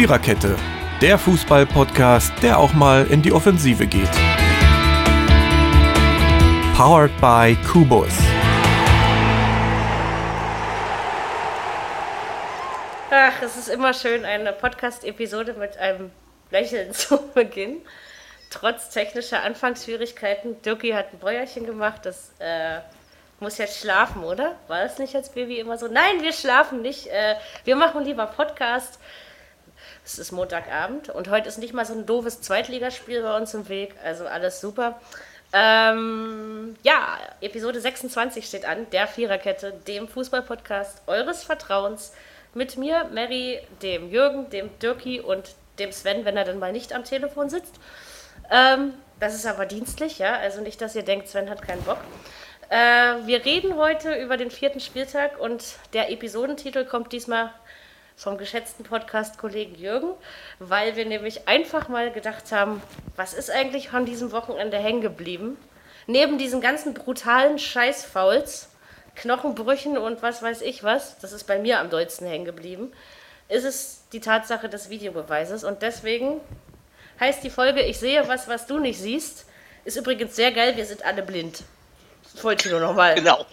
Viererkette, der Fußball-Podcast, der auch mal in die Offensive geht. Powered by Kubus. Ach, es ist immer schön, eine Podcast-Episode mit einem Lächeln zu beginnen. Trotz technischer Anfangsschwierigkeiten. Dirki hat ein Bäuerchen gemacht, das äh, muss jetzt schlafen, oder? War das nicht als Baby immer so? Nein, wir schlafen nicht. Äh, wir machen lieber Podcast. Es ist Montagabend und heute ist nicht mal so ein doofes Zweitligaspiel bei uns im Weg. Also alles super. Ähm, ja, Episode 26 steht an, der Viererkette, dem Fußballpodcast eures Vertrauens. Mit mir, Mary, dem Jürgen, dem Dirki und dem Sven, wenn er dann mal nicht am Telefon sitzt. Ähm, das ist aber dienstlich, ja. Also nicht, dass ihr denkt, Sven hat keinen Bock. Äh, wir reden heute über den vierten Spieltag und der Episodentitel kommt diesmal vom geschätzten Podcast-Kollegen Jürgen, weil wir nämlich einfach mal gedacht haben, was ist eigentlich von diesem Wochenende hängen geblieben? Neben diesen ganzen brutalen Scheißfouls, Knochenbrüchen und was weiß ich was, das ist bei mir am dollsten hängen geblieben, ist es die Tatsache des Videobeweises und deswegen heißt die Folge Ich sehe was, was du nicht siehst. Ist übrigens sehr geil, wir sind alle blind. Das wollte ich nur nochmal Genau.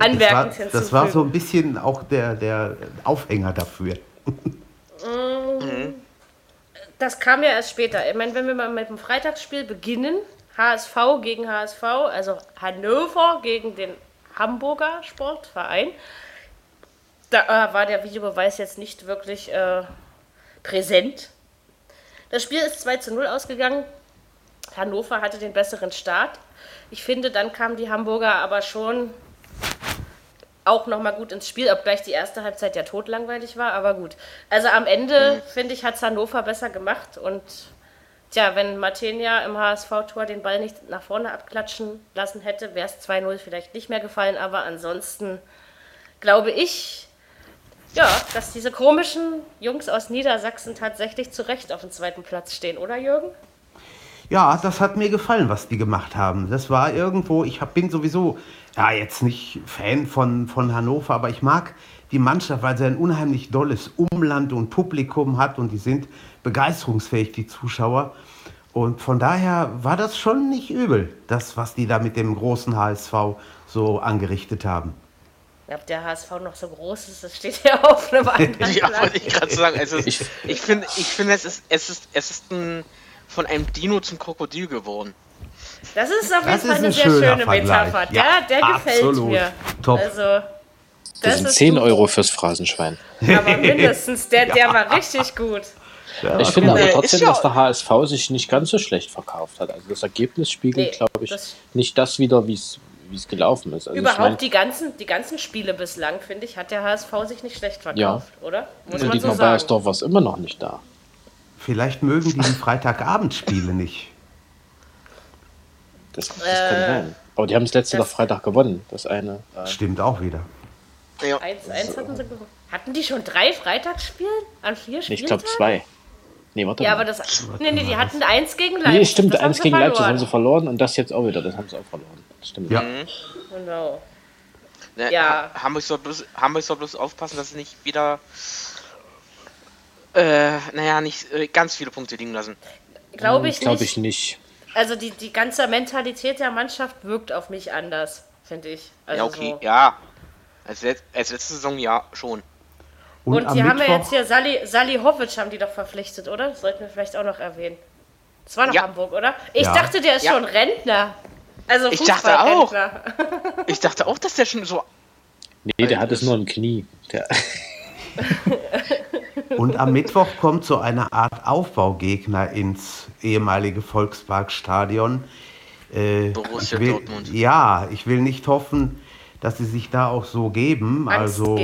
anmerkend das war, das war so ein bisschen auch der, der Aufhänger dafür. Das kam ja erst später. Ich meine, wenn wir mal mit dem Freitagsspiel beginnen, HSV gegen HSV, also Hannover gegen den Hamburger Sportverein, da äh, war der Videobeweis jetzt nicht wirklich äh, präsent. Das Spiel ist 2 zu 0 ausgegangen. Hannover hatte den besseren Start. Ich finde, dann kamen die Hamburger aber schon auch nochmal gut ins Spiel, obgleich die erste Halbzeit ja totlangweilig war, aber gut. Also am Ende, finde ich, hat Hannover besser gemacht und tja, wenn Martenia im HSV-Tor den Ball nicht nach vorne abklatschen lassen hätte, wäre es 2-0 vielleicht nicht mehr gefallen, aber ansonsten glaube ich, ja, dass diese komischen Jungs aus Niedersachsen tatsächlich zu Recht auf dem zweiten Platz stehen, oder Jürgen? Ja, das hat mir gefallen, was die gemacht haben. Das war irgendwo, ich hab, bin sowieso, ja, jetzt nicht Fan von, von Hannover, aber ich mag die Mannschaft, weil sie ein unheimlich dolles Umland und Publikum hat und die sind begeisterungsfähig, die Zuschauer. Und von daher war das schon nicht übel, das, was die da mit dem großen HSV so angerichtet haben. Ob der HSV noch so groß ist, das steht ja auf einem anderen Ja, wollte ich gerade sagen. Es ist, ich finde, ich finde, es ist, es ist, es ist ein, von einem Dino zum Krokodil geworden. Das ist auf jeden Fall eine ein sehr schöner schöne Vergleich. Metapher. Ja, der der gefällt absolut. mir. Top. Also, Das das sind ist 10 super. Euro fürs Phrasenschwein. Aber mindestens, der, der war richtig gut. Ja, Ich finde Äh, aber ist trotzdem, ja- dass der HSV sich nicht ganz so schlecht verkauft hat. Also das Ergebnis spiegelt, Nee, glaube ich, das- nicht das wieder, wie es wie es gelaufen ist. Also ich Überhaupt mein, die, ganzen, die ganzen Spiele bislang, finde ich, hat der HSV sich nicht schlecht verkauft, oder? Muss für man so Dietmar sagen. Beiersdorf war es immer noch nicht da. Vielleicht mögen die die Freitagabendspiele nicht. Das, das kann sein. Aber die haben das letzte das- doch Freitag gewonnen. Das eine. Äh, Stimmt auch wieder. Ja. 1-1 hatten sie gewonnen. Hatten die schon drei Freitagsspiele an vier Spielen? ich glaube zwei. Nee, warte Ja, mal. aber das. Nee, nee, die hatten eins gegen Leipzig. nee, stimmt, das eins gegen Leipzig verloren. haben sie verloren und das jetzt auch wieder. Das haben sie auch verloren. Stimmt. Ja. Genau. Ne, Ja. Ha- Hamburg soll, bloß, Hamburg soll bloß aufpassen, dass sie nicht wieder, äh, naja, nicht äh, ganz viele Punkte liegen lassen. Glaube ich Glaube nicht. ich nicht. Also die, die ganze Mentalität der Mannschaft wirkt auf mich anders, finde ich. Also ja, okay, so. ja. Als, als letzte Saison ja schon. Und, Und die haben ja Mittwoch, jetzt hier Sally, Sally Hovic haben die doch verpflichtet, oder? Das sollten wir vielleicht auch noch erwähnen. Das war noch Ja. Hamburg, oder? Ich Ja. dachte, der ist Ja. schon Rentner. Also Ich dachte auch. Ich dachte auch, dass der schon so. Nee, der hat es nur im Knie. Der, und am Mittwoch kommt so eine Art Aufbaugegner ins ehemalige Volksparkstadion. Äh, Borussia ich will, Dortmund. Ja, ich will nicht hoffen, dass sie sich da auch so geben. Also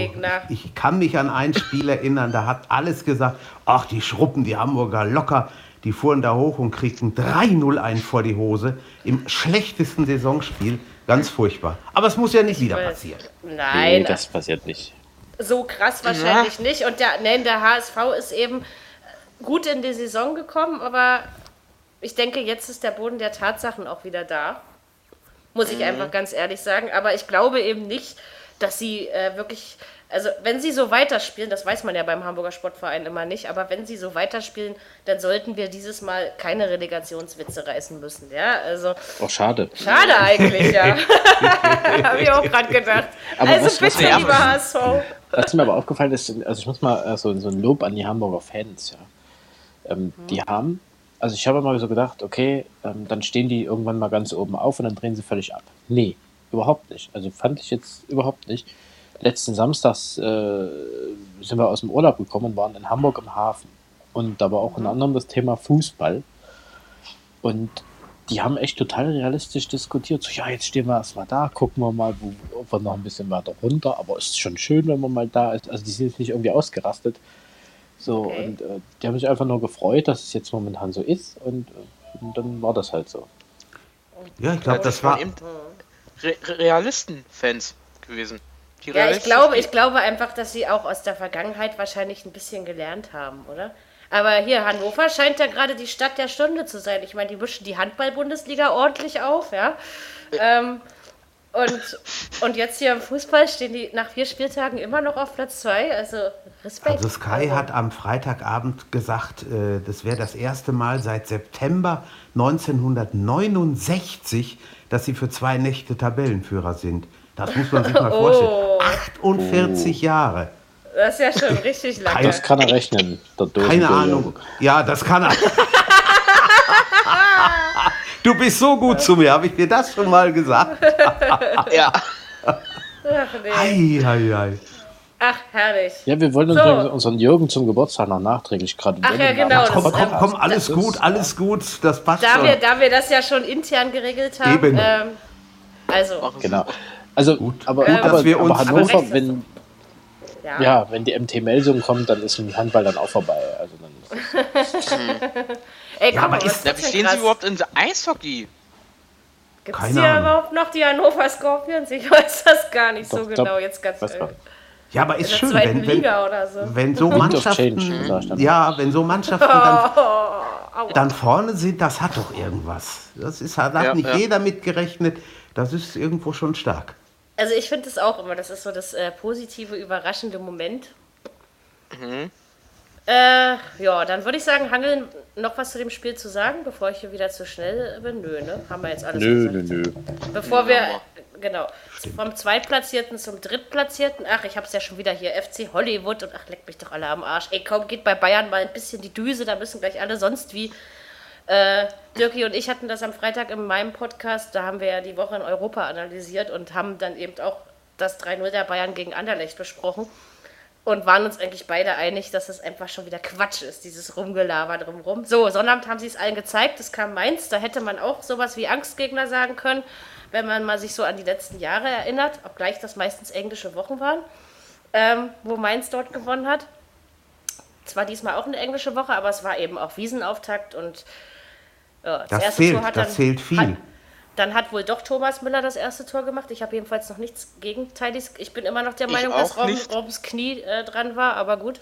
ich kann mich an ein Spiel erinnern, da hat alles gesagt, ach die Schruppen, die Hamburger locker, die fuhren da hoch und kriegten 3-0 ein vor die Hose im schlechtesten Saisonspiel. Ganz furchtbar. Aber es muss ja nicht wieder passieren. Nein, nee, das passiert nicht. So krass wahrscheinlich nicht. Und der, nein, der HSV ist eben gut in die Saison gekommen, aber ich denke, jetzt ist der Boden der Tatsachen auch wieder da. Muss ich einfach ganz ehrlich sagen. Aber ich glaube eben nicht, dass sie äh, wirklich, also wenn sie so weiterspielen, das weiß man ja beim Hamburger Sportverein immer nicht, aber wenn sie so weiterspielen, dann sollten wir dieses Mal keine Relegationswitze reißen müssen. Ja, also. Oh, schade. Schade eigentlich, ja. Habe ich auch gerade gedacht. Aber also was- was bitte, mir- lieber HSV. Was mir aber aufgefallen ist, also ich muss mal äh, so, ein Lob an die Hamburger Fans, ja. Ähm, Die haben, also ich habe immer so gedacht, okay, ähm, dann stehen die irgendwann mal ganz oben auf und dann drehen sie völlig ab. Nee, überhaupt nicht. Also fand ich jetzt überhaupt nicht. Letzten Samstags äh, sind wir aus dem Urlaub gekommen und waren in Hamburg im Hafen. Und da war auch unter anderem das Thema Fußball. Und die haben echt total realistisch diskutiert. So, ja, jetzt stehen wir erstmal da, gucken wir mal, wo, ob wir noch ein bisschen weiter runter. Aber es ist schon schön, wenn man mal da ist. Also die sind jetzt nicht irgendwie ausgerastet. So, Okay. und äh, die haben sich einfach nur gefreut, dass es jetzt momentan so ist. Und, äh, und dann war das halt so. Ja, ich glaube, das waren war. Re- Realisten-Fans gewesen. Die Ja, ich glaube, ich glaube einfach, dass sie auch aus der Vergangenheit wahrscheinlich ein bisschen gelernt haben, oder? Aber hier, Hannover scheint ja gerade die Stadt der Stunde zu sein. Ich meine, die mischen die Handball-Bundesliga ordentlich auf, ja. Ähm, und, und jetzt hier im Fußball stehen die nach vier Spieltagen immer noch auf Platz zwei. Also Respekt. Also Sky hat am Freitagabend gesagt, äh, das wäre das erste Mal seit September 1969, dass sie für zwei Nächte Tabellenführer sind. Das muss man sich mal vorstellen. Oh. 48 Jahre. Das ist ja schon richtig lange. Das kann er rechnen, Keine Ahnung. Ja, das kann er. Du bist so gut zu mir, habe ich dir das schon mal gesagt? Ja, Ach, nee. Ei, ei, ei. Ach, herrlich. Ja, wir wollen So. unseren Jürgen zum Geburtstag noch nachträglich gerade Ach ja, genau, das Komm, komm, komm, alles Das- gut, alles gut, das passt Da schon. wir, da wir das ja schon intern geregelt haben, Eben. ähm, also. Genau. Also, aber, Gut, aber, dass wir aber Hannover, Aber wenn, ja. ja, wenn die MT Melsung kommt, dann ist im Handball dann auch vorbei. Also dann Ey, komm, aber mal, was ist- ist Da krass? sie überhaupt in Eishockey? Gibt es hier überhaupt noch die Hannover Scorpions? Ich weiß das gar nicht so Doch, genau, doch. jetzt ganz ehrlich. Ja, aber In ist der schön, zweiten wenn, wenn, Liga oder so. wenn so of Mannschaften, Change, ja, wenn so Mannschaften dann, Oh, dann vorne sind, das hat doch irgendwas. Das ist, da hat Ja, nicht ja. jeder mitgerechnet. Das ist irgendwo schon stark. Also ich finde das auch immer, das ist so das äh, positive, überraschende Moment. Mhm. Äh, ja, dann würde ich sagen, Hangeln, noch was zu dem Spiel zu sagen, bevor ich hier wieder zu schnell bin? Nö, ne? Haben wir jetzt alles nö, gesagt. nö, nö. Bevor wir, genau, vom Zweitplatzierten zum Drittplatzierten, ach, ich hab's ja schon wieder hier, FC Hollywood und ach, leckt mich doch alle am Arsch. Ey, kaum geht bei Bayern mal ein bisschen die Düse, da müssen gleich alle sonst wie. Äh, Dirki und ich hatten das am Freitag in meinem Podcast, da haben wir ja die Woche in Europa analysiert und haben dann eben auch das 3-0 der Bayern gegen Anderlecht besprochen und waren uns eigentlich beide einig, dass es einfach schon wieder Quatsch ist, dieses Rumgelaber drumherum. So, Sonnabend haben sie es allen gezeigt, es kam Mainz, da hätte man auch sowas wie Angstgegner sagen können, wenn man mal sich so an die letzten Jahre erinnert, obgleich das meistens englische Wochen waren, ähm, wo Mainz dort gewonnen hat. Zwar diesmal auch eine englische Woche, aber es war eben auch Wiesenauftakt und ja, das, Das erste zählt, Tor hat das dann, zählt viel. Hat, dann hat wohl doch Thomas Müller das erste Tor gemacht. Ich habe jedenfalls noch nichts Gegenteiliges. Ich bin immer noch der Meinung, dass Robben, nicht. Robbens Knie äh, dran war, aber gut.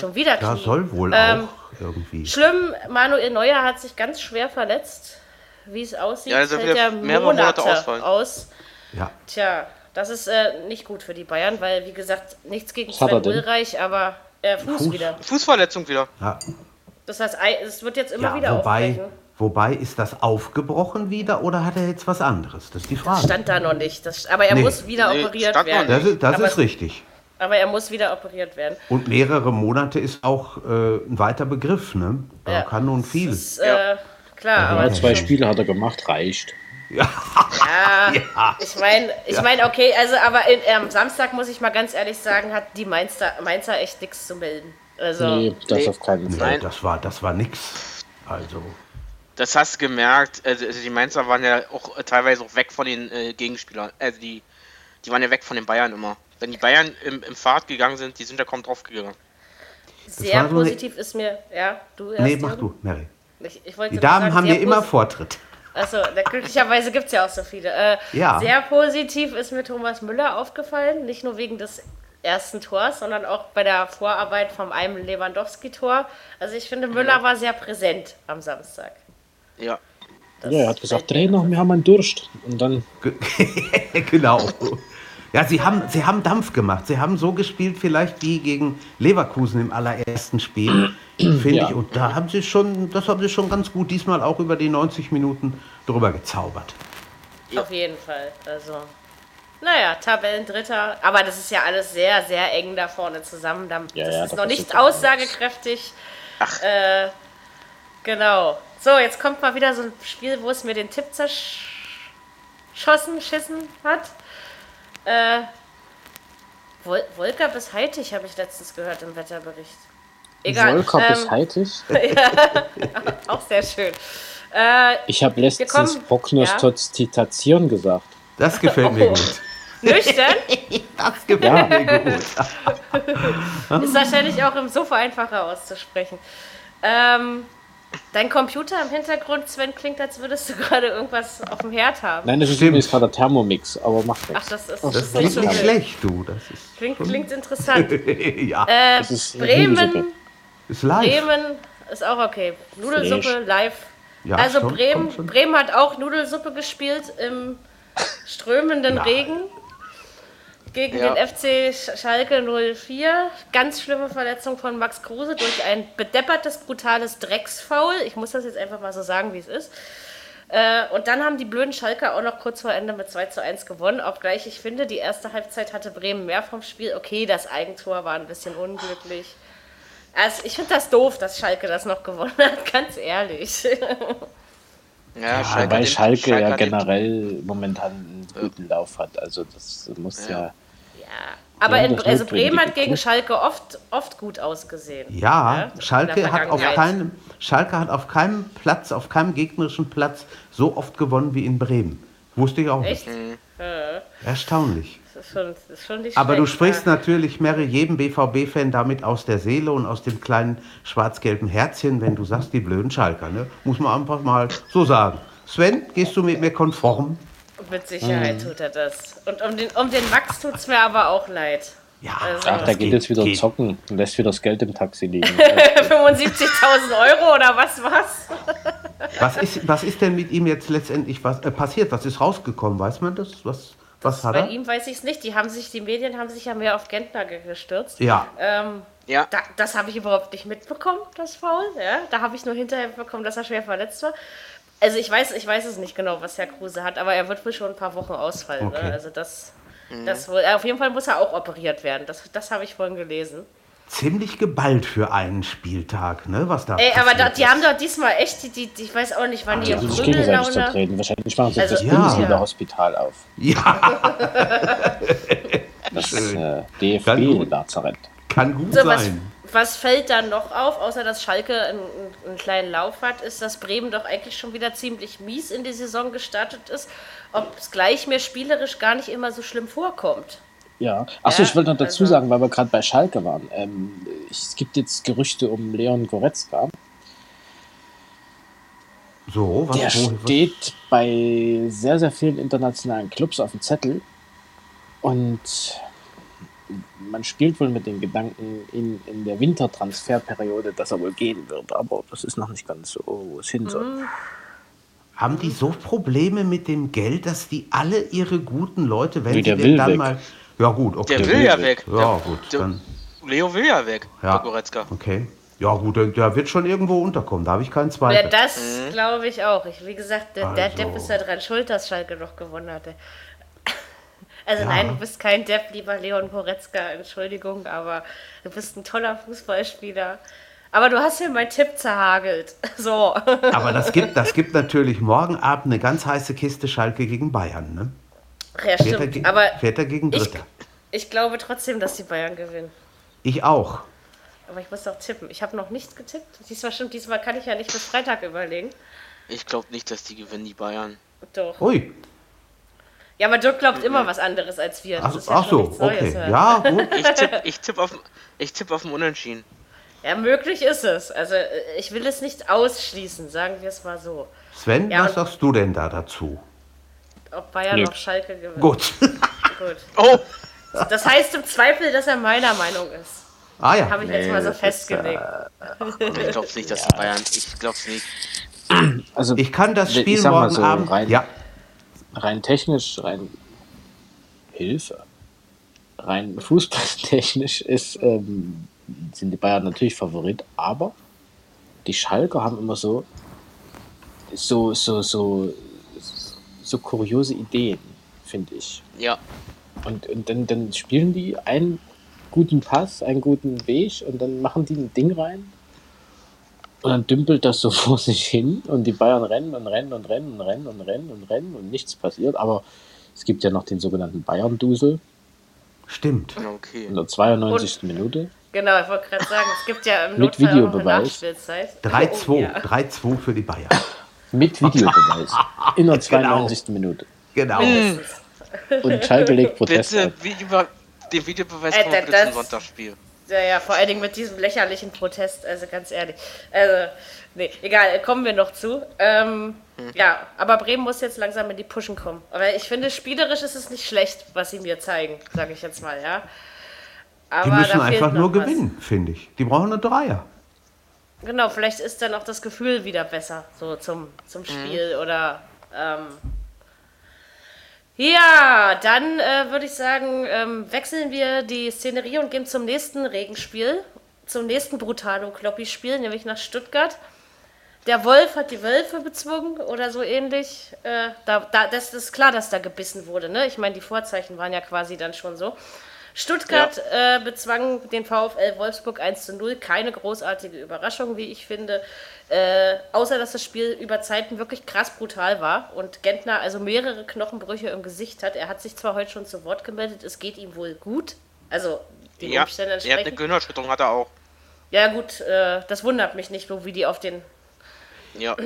Schon wieder Knie. Da soll wohl Ähm, auch irgendwie. Schlimm, Manuel Neuer hat sich ganz schwer verletzt. Wie es aussieht, Ja, also fällt wieder er mehrere Monate Monate ausfallen. aus. Ja. Tja, das ist äh, nicht gut für die Bayern, weil, wie gesagt, nichts gegen Sven? Ulreich, aber äh, Fuß, Fuß. wieder. Fußverletzung wieder. ja. Das heißt, ei- es wird jetzt immer Ja, wieder wobei, aufbrechen. Wobei, ist das aufgebrochen wieder oder hat er jetzt was anderes? Das ist die Frage. Stand da noch nicht. Das, aber er Nee. muss wieder Nee, operiert werden. das ist, das aber, ist richtig. aber er muss wieder operiert werden. Und mehrere Monate ist auch äh, ein weiter Begriff, ne? Da Ja. kann nun viel. Das ist, äh, klar, aber Ja, zwei Spiele hat er gemacht, reicht. Ja, ich meine, ich meine, okay, also aber in, am Samstag muss ich mal ganz ehrlich sagen, hat die Mainzer, Mainzer echt nichts zu melden. Also, Nee, das Nee. auf keinen Nee, Fall. Nein. das war, das war nix. Also, Das hast du gemerkt. Also also die Mainzer waren ja auch äh, teilweise auch weg von den äh, Gegenspielern. Also die, die waren ja weg von den Bayern immer. Wenn die Bayern im, im Fahrt gegangen sind, die sind da kaum drauf gegangen. sehr positiv ist mir, ja, du erst. nee, mach du, Mary. Ich, ich Die Damen sagen, haben ja immer Vortritt. Achso, glücklicherweise gibt es ja auch so viele. Äh, Ja. Sehr positiv ist mir Thomas Müller aufgefallen, nicht nur wegen des ersten Tors, sondern auch bei der Vorarbeit vom einem Lewandowski-Tor. Also ich finde, Müller war sehr präsent am Samstag. Ja. Das Ja, er hat gesagt, Trainer, wir haben einen Durst. Und dann, genau. Ja, sie haben, sie haben Dampf gemacht. Sie haben so gespielt, vielleicht wie gegen Leverkusen im allerersten Spiel, finde Ja. ich. Und da haben sie schon, das haben sie schon ganz gut diesmal auch über die 90 Minuten drüber gezaubert. Auf jeden Fall. Also, naja, Tabellendritter. Aber das ist ja alles sehr, sehr eng da vorne zusammen. Da- Ja, das ja, ist da noch nicht aussagekräftig. Äh, genau. So, jetzt kommt mal wieder so ein Spiel, wo es mir den Tipp zerschossen, schissen hat. Äh, Wolker bis Heitig habe ich letztens gehört im Wetterbericht. Egal. Volker bis ähm, Heitig. auch sehr schön. Äh, Ich habe letztens Prognostizieren gesagt. Das gefällt mir Oh. gut. nüchtern Das gefällt Ja. mir gut. ist wahrscheinlich auch im Sofa einfacher auszusprechen. Ähm, dein Computer im Hintergrund, Sven, klingt, als würdest du gerade irgendwas auf dem Herd haben. Nein, das ist Stimmt. übrigens gerade der Thermomix, aber macht Ach, nichts. das ist, Das ist so nicht wild. schlecht, du. Das ist, Klingt, klingt interessant. ja, Äh, Das ist. Bremen, ist live. Bremen ist auch okay. Nudelsuppe live. Ja, also schon, Bremen. Bremen hat auch Nudelsuppe gespielt im strömenden. Regen gegen Ja. den FC Sch- Schalke 04. Ganz schlimme Verletzung von Max Kruse durch ein bedeppertes, brutales Drecksfoul. Ich muss das jetzt einfach mal so sagen, wie es ist. Äh, und dann haben die blöden Schalker auch noch kurz vor Ende mit 2 zu 1 gewonnen. Obgleich ich finde, die erste Halbzeit hatte Bremen mehr vom Spiel. Okay, das Eigentor war ein bisschen unglücklich. Also ich finde das doof, dass Schalke das noch gewonnen hat, ganz ehrlich. Ja, den- Schalke ja hat den- generell momentan einen guten Lauf hat. Also das muss ja. Ja. Aber in, also Bremen hat gegen. Schalke oft, oft gut ausgesehen. Ja, in Schalke hat, auf keinem, Schalke hat auf keinem Platz, auf keinem gegnerischen Platz so oft gewonnen wie in Bremen. Wusste ich auch Echt? nicht. Mhm. Erstaunlich. Das ist schon, das ist schon nicht Aber du sprichst ja. natürlich, Mary, jedem BVB-Fan damit aus der Seele und aus dem kleinen schwarz-gelben Herzchen, wenn du sagst, die blöden Schalker. Ne? Muss man einfach mal so sagen. Sven, gehst du mit mir konform? Mit Sicherheit tut er das. Und um den, um den Max tut es mir aber auch leid. Ja, Also- Ach, das der geht jetzt wieder geht. zocken und lässt wieder das Geld im Taxi liegen. 75.000 Euro oder was was? Was ist, was ist denn mit ihm jetzt letztendlich was, äh, passiert? Was ist rausgekommen? Weiß man das? Was, was hat Bei er? ihm weiß ich es nicht. Die haben sich, die Medien haben sich ja mehr auf Gentner ge- gestürzt. Ja, Ähm, Ja, da, das habe ich überhaupt nicht mitbekommen, das Foul. Ja? Da habe ich nur hinterher bekommen, dass er schwer verletzt war. Also ich weiß, ich weiß es nicht genau, was Herr Kruse hat, aber er wird wohl schon ein paar Wochen ausfallen. Okay. Ne? Also das, das wohl, auf jeden Fall muss er auch operiert werden. Das, das habe ich vorhin gelesen. ziemlich geballt für einen Spieltag, ne? Was da Ey, aber da, die ist. haben doch diesmal echt, die, die, ich weiß auch nicht, wann die Die im haben sich gegenseitig zertreten. Wahrscheinlich machen sie Also, das ja. Bundesliga-Hospital auf. Ja, Das äh, Kann gut. DFB-Lazarett. kann gut So, was, sein. Was fällt dann noch auf, außer dass Schalke einen, einen kleinen Lauf hat, ist, dass Bremen doch eigentlich schon wieder ziemlich mies in die Saison gestartet ist, ob es gleich mir spielerisch gar nicht immer so schlimm vorkommt. Ja. Achso, Ja, ich wollte noch dazu also- sagen, weil wir gerade bei Schalke waren. Ähm, es gibt jetzt Gerüchte um Leon Goretzka. So, was, Der wo, was steht bei sehr, sehr vielen internationalen Clubs auf dem Zettel. Und man spielt wohl mit den Gedanken in, in der Wintertransferperiode, dass er wohl gehen wird. Aber das ist noch nicht ganz so, wo es hin soll. haben die so Probleme mit dem Geld, dass die alle ihre guten Leute, wenn Nee, sie der denn will dann weg. mal. Ja, gut, okay. der will ja weg. Ja, Der- gut, der- dann. Leo will ja weg, Ja, der Goretzka. okay. Ja, gut, der, der wird schon irgendwo unterkommen, da habe ich keinen Ja, Zweifel. das glaube ich auch. Ich, wie gesagt, der, der Also. Depp ist ja dran schuld, dass Schalke noch gewonnen hatte. Also Ja. nein, du bist kein Depp, lieber Leon Goretzka, Entschuldigung, aber du bist ein toller Fußballspieler. Aber du hast mir meinen Tipp zerhagelt. So. Aber das gibt, das gibt natürlich morgen Abend eine ganz heiße Kiste Schalke gegen Bayern. Ne? Ja, Fährt, er, stimmt. ge- Aber fährt er gegen ich, Dritter. ich glaube trotzdem, dass die Bayern gewinnen. Ich auch. Aber ich muss doch tippen. Ich habe noch nicht getippt. Diesmal stimmt, diesmal kann ich ja nicht bis Freitag überlegen. Ich glaube nicht, dass die gewinnen, die Bayern. Doch. Ui. Ja, aber Dirk glaubt immer was anderes als wir. Das Ach, ist ja ach so, nichts Neues. okay. ja. Ja, gut. Ich tippe ich tipp auf, ich tipp auf ein Unentschieden. Ja, möglich ist es. Also äh, ich will es nicht ausschließen, sagen wir es mal so. Sven, Ja, was sagst du denn da dazu? Ob Bayern Nö. noch Schalke gewinnt. Gut. Gut. Oh, Das heißt im Zweifel, dass er meiner Meinung ist. ah ja. Habe ich jetzt mal so das ist, festgelegt. ich glaube nicht, dass die Bayern. Ich glaube es nicht. Also Ich kann das Ich Spiel sag mal morgen so, Abend. rein- Ja, rein technisch, rein Hilfe. rein fußballtechnisch ist, ähm, sind die Bayern natürlich Favorit, aber die Schalker haben immer so, so, so, so, so kuriose Ideen, finde ich. Ja. Und, und dann, dann spielen die einen guten Pass, einen guten Weg und dann machen die ein Ding rein. Und dann dümpelt das so vor sich hin und die Bayern rennen und rennen und rennen und rennen und rennen und rennen und nichts passiert. Aber es gibt ja noch den sogenannten Bayern-Dusel Stimmt. Okay. in der 92. Minute. Genau, ich wollte gerade sagen, es gibt ja im Mit Notfall auch noch eine Videobeweis. Nachspielzeit. 3-2. Oh, ja. 3-2 für die Bayern. Mit Videobeweis. In der 92. Minute. Genau. Und Schalke legt Protest Bitte, über den Videobeweis Äh, kommen wir das- bitte zum das- Sonntagsspiel. Ja, ja, vor allen Dingen mit diesem lächerlichen Protest, also ganz ehrlich. Also, nee, egal, kommen wir noch zu. Ähm, Ja, aber Bremen muss jetzt langsam in die Pushen kommen. Aber ich finde, spielerisch ist es nicht schlecht, was sie mir zeigen, sage ich jetzt mal, ja. Aber Die müssen einfach nur gewinnen, finde ich. Die brauchen eine Dreier. Genau, vielleicht ist dann auch das Gefühl wieder besser, so zum, zum Spiel oder. Ähm, ja, dann äh, würde ich sagen, ähm, wechseln wir die Szenerie und gehen zum nächsten Regenspiel, zum nächsten Brutalo-Kloppi-Spiel, nämlich nach Stuttgart. Der Wolf hat die Wölfe bezwungen oder so ähnlich. Äh, da, da, das ist klar, dass da gebissen wurde. Ne? Ich meine, die Vorzeichen waren ja quasi dann schon so. Stuttgart äh, bezwang den VfL Wolfsburg 1 zu 0. Keine großartige Überraschung, wie ich finde. Äh, außer, dass das Spiel über Zeiten wirklich krass brutal war und Gentner also mehrere Knochenbrüche im Gesicht hat. Er hat sich zwar heute schon zu Wort gemeldet, es geht ihm wohl gut. Also, die Ja, Umstände er hat eine entsprechend. Gehirnerschütterung, hat er auch. Ja, gut, äh, das wundert mich nicht, so wie die auf den. Ja,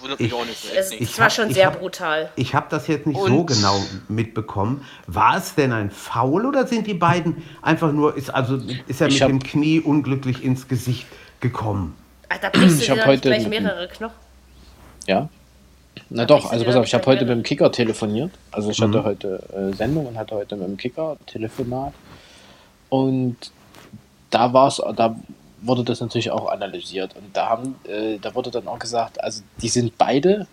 wundert mich Ich- auch nicht. Es, echt es nicht. war hab- schon ich sehr hab- brutal. Ich habe das jetzt nicht so Und- genau mitbekommen. War es denn ein Foul oder sind die beiden einfach nur, ist, also, ist er Ich mit hab- dem Knie unglücklich ins Gesicht gekommen? Alter, brichst du Ich dir hab doch nicht heute gleich mehrere Knochen? Ja. Na ich doch, also pass auf, ich habe nicht heute mit dem Kicker telefoniert. Also ich Mhm. hatte heute äh, Sendung und hatte heute mit dem Kicker Telefonat. Und da war es, da wurde das natürlich auch analysiert. Und da haben, äh, da wurde dann auch gesagt, also die sind beide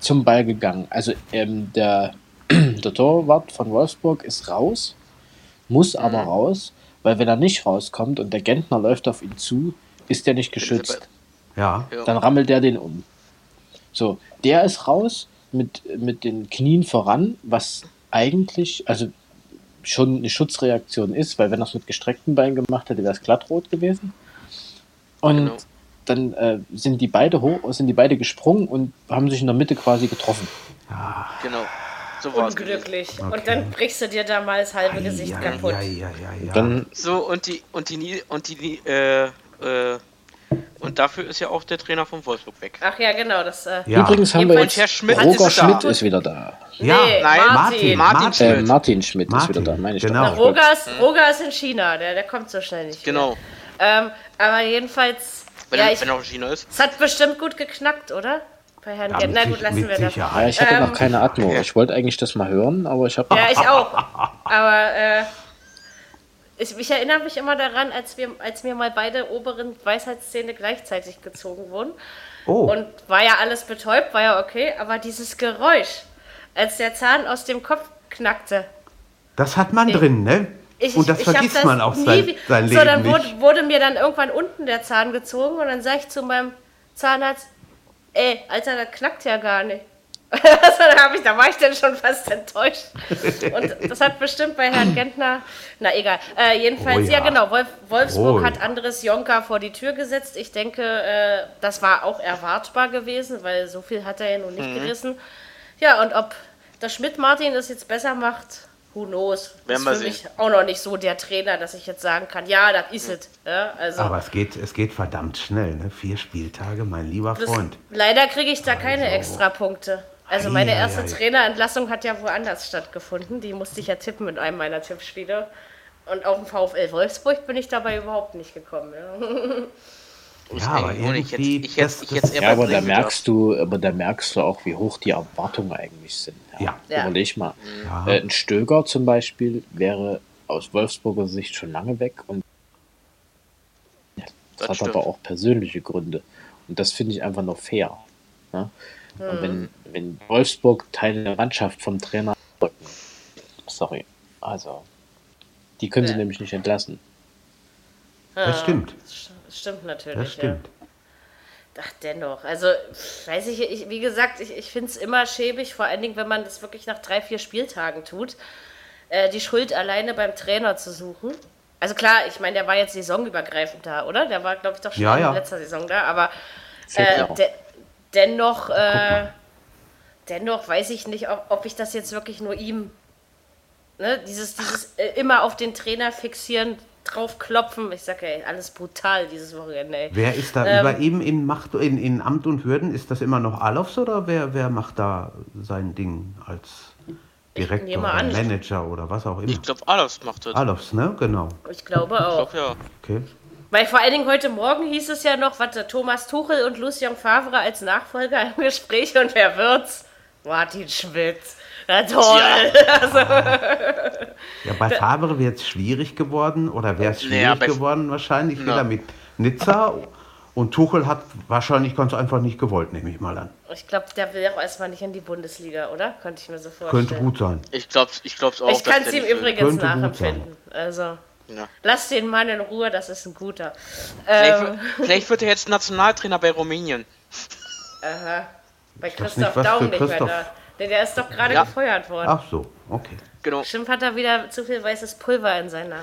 zum Ball gegangen. Also ähm, der, der Torwart von Wolfsburg ist raus, muss aber raus, weil wenn er nicht rauskommt und der Gentner läuft auf ihn zu, ist der nicht geschützt Ja. Ja. dann rammelt der den um. So, der ist raus mit, mit den Knien voran, was eigentlich, also schon eine Schutzreaktion ist, weil wenn er es mit gestreckten Beinen gemacht hätte, wäre es glattrot gewesen. Und Genau. dann äh, sind die beide hoch, sind die beide gesprungen und haben sich in der Mitte quasi getroffen. Genau. So. Unglücklich. Und dann brichst du dir da mal das halbe Gesicht ja, kaputt. ja, ja, ja, ja. Dann So, und die, und die, und die, äh, äh, und dafür ist ja auch der Trainer von Wolfsburg weg. Ach ja, genau. Das, äh, Ja. übrigens haben wir jetzt Herr Schmidt Roger ist da. Schmidt ist wieder da. ja, Nee, Nein, Martin. Martin, Martin Martin. Äh, Schmidt. Martin Schmidt ist Martin, wieder da, meine ich. genau. doch. Roger ist, Roger ist in China, der, der kommt so schnell nicht. Genau. Ähm, aber jedenfalls, Wenn, ja, er, ich, wenn er auf China ist. es hat bestimmt gut geknackt, oder? Bei Herrn Ja. Na gut, lassen wir das. Ja, ich hatte Ähm, noch keine Atmo. Ich wollte eigentlich das mal hören, aber ich habe Ja, ich auch. Aber äh, ich, ich erinnere mich immer daran, als, wir, als mir mal beide oberen Weisheitszähne gleichzeitig gezogen wurden. Oh, Und war ja alles betäubt, war ja okay, aber dieses Geräusch, als der Zahn aus dem Kopf knackte. das hat man drin, ne? Ich, Und das ich vergisst man auch nie sein, sein So, Leben dann nicht. wurde, wurde mir dann irgendwann unten der Zahn gezogen und dann sag ich zu meinem Zahnarzt, ey, Alter, das knackt ja gar nicht. also, ich, da war ich dann schon fast enttäuscht. Und das hat bestimmt bei Herrn Gentner, na egal. Äh, jedenfalls, Oh ja. ja. genau, Wolf, Wolfsburg Oh hat. Andres Jonka vor die Tür gesetzt. Ich denke, äh, das war auch erwartbar gewesen, weil so viel hat er ja nun nicht Mhm. gerissen. Ja, und ob der Schmidt-Martin das jetzt besser macht, who knows. Werden ist für sehen. mich auch noch nicht so der Trainer, dass ich jetzt sagen kann, ja, das ist es. Ja, also, Aber es geht, es geht verdammt schnell, ne? Vier Spieltage, mein lieber das, Freund. leider kriege ich da keine Extrapunkte. Also meine Ei, ei, erste ei. Trainerentlassung hat ja woanders stattgefunden. Die musste ich ja tippen in einem meiner Tippspiele. Und auf den VfL Wolfsburg bin ich dabei überhaupt nicht gekommen. Ja. Ja, aber ohne ich jetzt, irgendwie, ich jetzt, ich jetzt Ja, aber da merkst du, aber da merkst du auch, wie hoch die Erwartungen eigentlich sind. Ja. Ja. Überleg mal. Ja. Äh, ein Stöger zum Beispiel wäre aus Wolfsburger Sicht schon lange weg und das, Das hat stimmt. aber auch persönliche Gründe. Und das finde ich einfach nur fair. Ne? Hm. Und wenn, wenn Wolfsburg Teile der Mannschaft vom Trainer sorry, also Die können sie Ja. nämlich nicht entlassen. Das stimmt. Stimmt natürlich. Das stimmt. Ja. Ach, dennoch. Also, weiß ich, ich wie gesagt, ich, ich finde es immer schäbig, vor allen Dingen, wenn man das wirklich nach drei, vier Spieltagen tut, äh, die Schuld alleine beim Trainer zu suchen. Also klar, ich meine, der war jetzt saisonübergreifend da, oder? Der war, glaube ich, doch schon Ja, in ja. letzter Saison da, aber äh, Jahre. De dennoch, äh, dennoch weiß ich nicht, ob, ob ich das jetzt wirklich nur ihm, ne, dieses, dieses äh, immer auf den Trainer fixieren, drauf klopfen. Ich sage, ey, alles brutal dieses Wochenende, ey. Wer ist da Ähm, über ihm in Macht, in, in Amt und Würden? Ist das immer noch Alofs oder wer, wer macht da sein Ding als Direktor oder an. Manager oder was auch immer? Ich glaube, alles macht das. Alofs, ne? Genau. Ich glaube Ich auch. glaube, ja. Okay. Weil vor allen Dingen heute Morgen hieß es ja noch, warte, Thomas Tuchel und Lucien Favre als Nachfolger im Gespräch und wer wird's? Martin Schmitz. Na toll. Also, Ja, bei Favre wäre es schwierig geworden oder wäre es schwierig aber- geworden wahrscheinlich Ja. wieder mit Nizza. Und Tuchel hat wahrscheinlich ganz einfach nicht gewollt, nehme ich mal an. ich glaube, der will auch erstmal nicht in die Bundesliga, oder? Könnte ich mir so vorstellen. Könnte gut sein. Ich glaube ich glaub's auch. Ich kann es ihm übrigens nachempfinden. Also, Ja. lass den Mann in Ruhe, das ist ein guter. Vielleicht, Ähm, wird- vielleicht wird er jetzt Nationaltrainer bei Rumänien. aha. Bei nicht Christoph was Daum nicht mehr Christoph. da. Der, der ist doch gerade Ja. gefeuert worden. Ach so, okay. Genau. Bestimmt hat er wieder zu viel weißes Pulver in seiner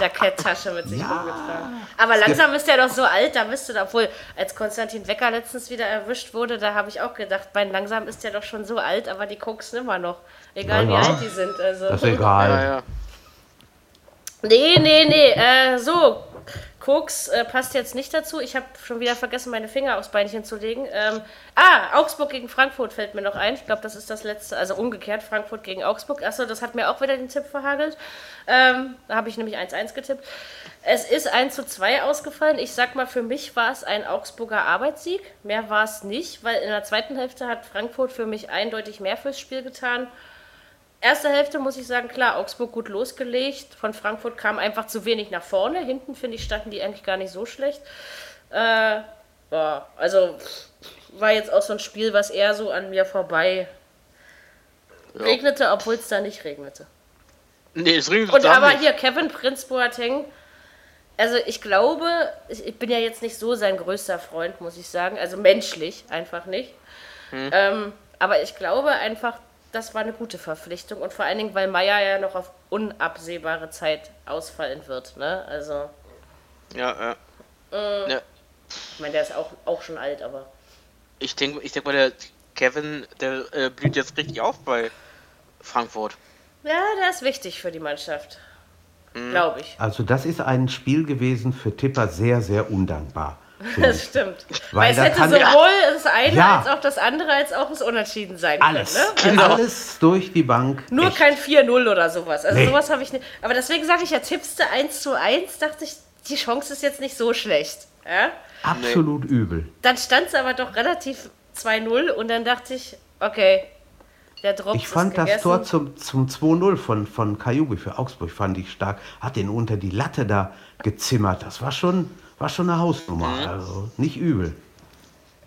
Jacketttasche mit sich rumgetragen. Aber langsam ist er doch so alt, da müsste, obwohl als Konstantin Wecker letztens wieder erwischt wurde, da habe ich auch gedacht, mein langsam ist er doch schon so alt, aber die koksen immer noch. Egal Ja, wie ja. alt die sind. Also. Das ist egal. Nee, nee, nee. Äh, so, Koks äh, passt jetzt nicht dazu. Ich habe schon wieder vergessen, meine Finger aufs Beinchen zu legen. Ähm, ah, Augsburg gegen Frankfurt fällt mir noch ein. Ich glaube, das ist das letzte, also umgekehrt, Frankfurt gegen Augsburg. Achso, das hat mir auch wieder den Tipp verhagelt. Ähm, da habe ich nämlich 1-1 getippt. Es ist 1 zu 2 ausgefallen. Ich sag mal, für mich war es ein Augsburger Arbeitssieg. Mehr war es nicht, weil in der zweiten Hälfte hat Frankfurt für mich eindeutig mehr fürs Spiel getan. Erste Hälfte muss ich sagen, klar, Augsburg gut losgelegt. Von Frankfurt kam einfach zu wenig nach vorne. Hinten, finde ich, standen die eigentlich gar nicht so schlecht. Äh, ja, also war jetzt auch so ein Spiel, was eher so an mir vorbei regnete, obwohl es da nicht regnete. Nee, es regnet Und aber nicht. hier, Kevin Prinz Boateng, also ich glaube, ich, ich bin ja jetzt nicht so sein größter Freund, muss ich sagen. Also menschlich einfach nicht. Hm. Ähm, aber ich glaube einfach, das war eine gute Verpflichtung und vor allen Dingen, weil Meier ja noch auf unabsehbare Zeit ausfallen wird. Ne? Also, Ja, ja. ja. ich meine, der ist auch, auch schon alt, aber. Ich denke, ich denk mal, der Kevin, der äh, blüht jetzt richtig auf bei Frankfurt. Ja, der ist wichtig für die Mannschaft. Hm. Glaube ich. Also das ist ein Spiel gewesen für Tipper sehr, sehr undankbar. Das stimmt. Weil Weil, es hätte sowohl das eine Ja. als auch das andere als auch das Unentschieden sein Alles, können. Ne? alles durch die Bank. Nur Echt. kein 4-0 oder sowas. Also Nee. sowas habe ich nicht. Aber deswegen sage ich ja, tippste 1 zu 1, dachte ich, die Chance ist jetzt nicht so schlecht. Ja? Absolut übel. Dann stand es aber doch relativ 2-0 und dann dachte ich, okay, der Drops Ich fand ist das gegessen. Tor zum, zum 2-0 von, von Kajubi für Augsburg fand ich stark. Hat den unter die Latte da gezimmert. Das war schon, war schon eine Hausnummer. Mhm. Also nicht übel.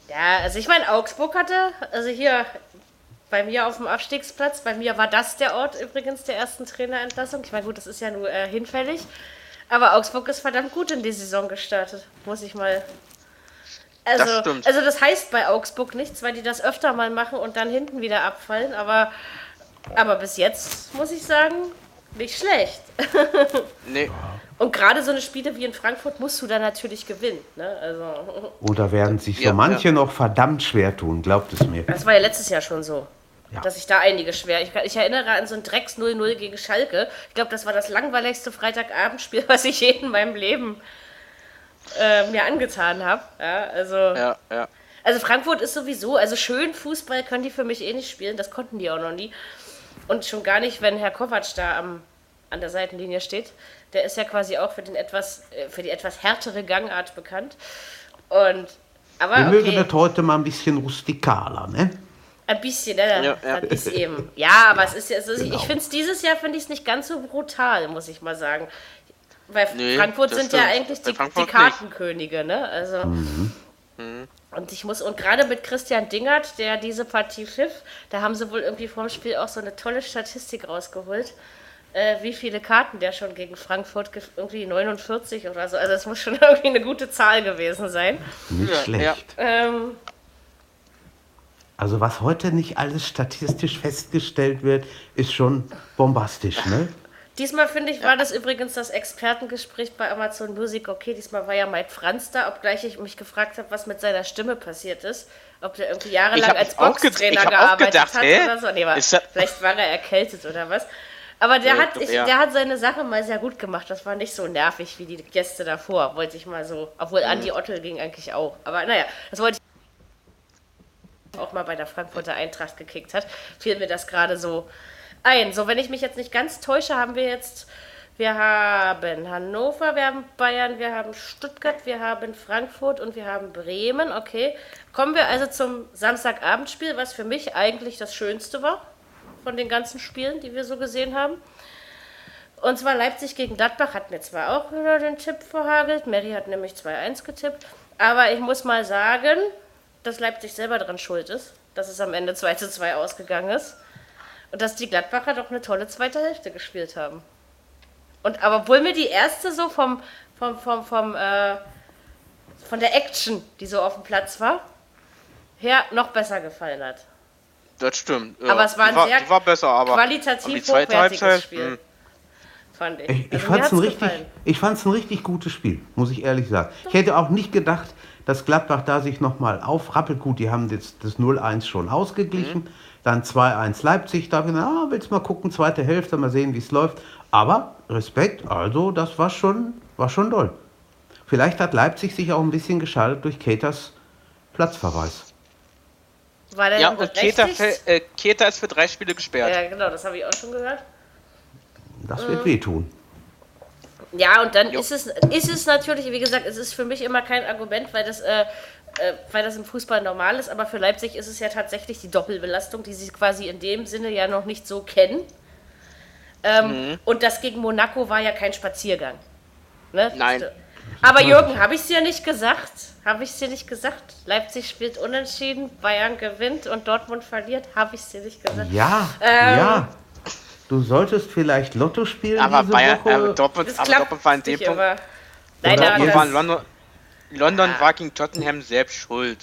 Ja, also ich meine, Augsburg hatte, also hier bei mir auf dem Abstiegsplatz, bei mir war das der Ort übrigens der ersten Trainerentlassung. Ich meine, gut, das ist ja nur äh, hinfällig. Aber Augsburg ist verdammt gut in die Saison gestartet, muss ich mal. Also Das stimmt. also das heißt bei Augsburg nichts, weil die das öfter mal machen und dann hinten wieder abfallen. Aber, aber bis jetzt muss ich sagen, nicht schlecht. Nee, Und gerade so eine Spiele wie in Frankfurt musst du da natürlich gewinnen. Ne? Also, da werden sich so Ja, manche noch verdammt schwer tun, glaubt es mir. Das war ja letztes Jahr schon so. Ja. Dass ich da einige schwer. Ich, ich erinnere an so ein Drecks 0-0 gegen Schalke. Ich glaube, das war das langweiligste Freitagabendspiel, was ich je in meinem Leben äh, mir angetan habe. Ja, also, ja, ja. also Frankfurt ist sowieso, also schön Fußball können die für mich eh nicht spielen. Das konnten die auch noch nie. Und schon gar nicht, wenn Herr Kovac da am, an der Seitenlinie steht. Der ist ja quasi auch für, den etwas, äh, für die etwas härtere Gangart bekannt. Und, aber Wir mögen okay. das heute mal ein bisschen rustikaler, ne? Ein bisschen, ne? Ja, ja. Das ist eben. Ja, aber es ist ja, es ist, Genau. ich finde es dieses Jahr finde ich es nicht ganz so brutal, muss ich mal sagen. Weil Nee, Frankfurt sind ja stimmt. eigentlich Bei die, die Kartenkönige, ne? Also. Und ich muss, und gerade mit Christian Dingert, der diese Partie pfiff, da haben sie wohl irgendwie vorm Spiel auch so eine tolle Statistik rausgeholt. Äh, wie viele Karten der schon gegen Frankfurt, ge- irgendwie 49 oder so. Also es muss schon irgendwie eine gute Zahl gewesen sein. Nicht Ja, schlecht. ja. Ähm, Also was heute nicht alles statistisch festgestellt wird, ist schon bombastisch, ne? Diesmal finde ich, war das übrigens das Expertengespräch bei Amazon Music. Okay, diesmal war ja Mike Franz da, obgleich ich mich gefragt habe, was mit seiner Stimme passiert ist. Ob der irgendwie jahrelang als Boxtrainer ich hab auch gearbeitet gedacht, hat hä? oder so. Nee, war, vielleicht war er erkältet oder was. Aber der, Ja, hat, ich der hat seine Sache mal sehr gut gemacht. Das war nicht so nervig wie die Gäste davor, wollte ich mal so. Obwohl Mhm. Andi Ottel ging eigentlich auch. Aber naja, das wollte ich auch mal bei der Frankfurter Eintracht gekickt hat, fiel mir das gerade so ein. So, wenn ich mich jetzt nicht ganz täusche, haben wir jetzt, wir haben Hannover, wir haben Bayern, wir haben Stuttgart, wir haben Frankfurt und wir haben Bremen. Okay, kommen wir also zum Samstagabendspiel, was für mich eigentlich das Schönste war von den ganzen Spielen, die wir so gesehen haben. Und zwar Leipzig gegen Gladbach hat mir zwar auch wieder den Tipp verhagelt. Mary hat nämlich 2-1 getippt. Aber ich muss mal sagen, dass Leipzig selber dran schuld ist, dass es am Ende 2 zu 2 ausgegangen ist. Und dass die Gladbacher doch eine tolle zweite Hälfte gespielt haben. Und aber obwohl mir die erste so vom, vom, vom, vom äh, von der Action, die so auf dem Platz war, her noch besser gefallen hat. Das stimmt. Ja, Aber es war ein war, sehr war besser, aber qualitativ aber die zweite hochwertiges Halbzeit, Spiel. hm, Fand ich. Ich, ich Also fand es ein, richtig, ich ein richtig gutes Spiel, muss ich ehrlich sagen. Ich hätte auch nicht gedacht, dass Gladbach da sich nochmal aufrappelt. Gut, die haben jetzt das 0-1 schon ausgeglichen. Mhm. Dann 2-1 Leipzig. Da habe ich gedacht, ah, willst mal gucken, zweite Hälfte, mal sehen, wie es läuft. Aber Respekt, also das war schon, war schon doll. Vielleicht hat Leipzig sich auch ein bisschen geschadet durch Keters Platzverweis. War der Ja, und Keta, äh, Keta ist für drei Spiele gesperrt. Ja, genau, das habe ich auch schon gehört. Das Äh. wird wehtun. Ja, und dann Jo. ist es, ist es natürlich, wie gesagt, es ist für mich immer kein Argument, weil das, äh, äh, weil das im Fußball normal ist, aber für Leipzig ist es ja tatsächlich die Doppelbelastung, die sie quasi in dem Sinne ja noch nicht so kennen. Ähm, Mhm. Und das gegen Monaco war ja kein Spaziergang. Ne? Nein. Aber Jürgen, habe ich es dir nicht gesagt? Habe ich es dir nicht gesagt? Leipzig spielt unentschieden, Bayern gewinnt und Dortmund verliert. Habe ich es dir nicht gesagt? Ja, Ähm. ja. Du solltest vielleicht Lotto spielen Aber diese Bayern, Woche. äh, Dortmund, Das aber Dortmund war in dem Punkt. Dortmund ihr- war London, London war gegen Tottenham selbst schuld.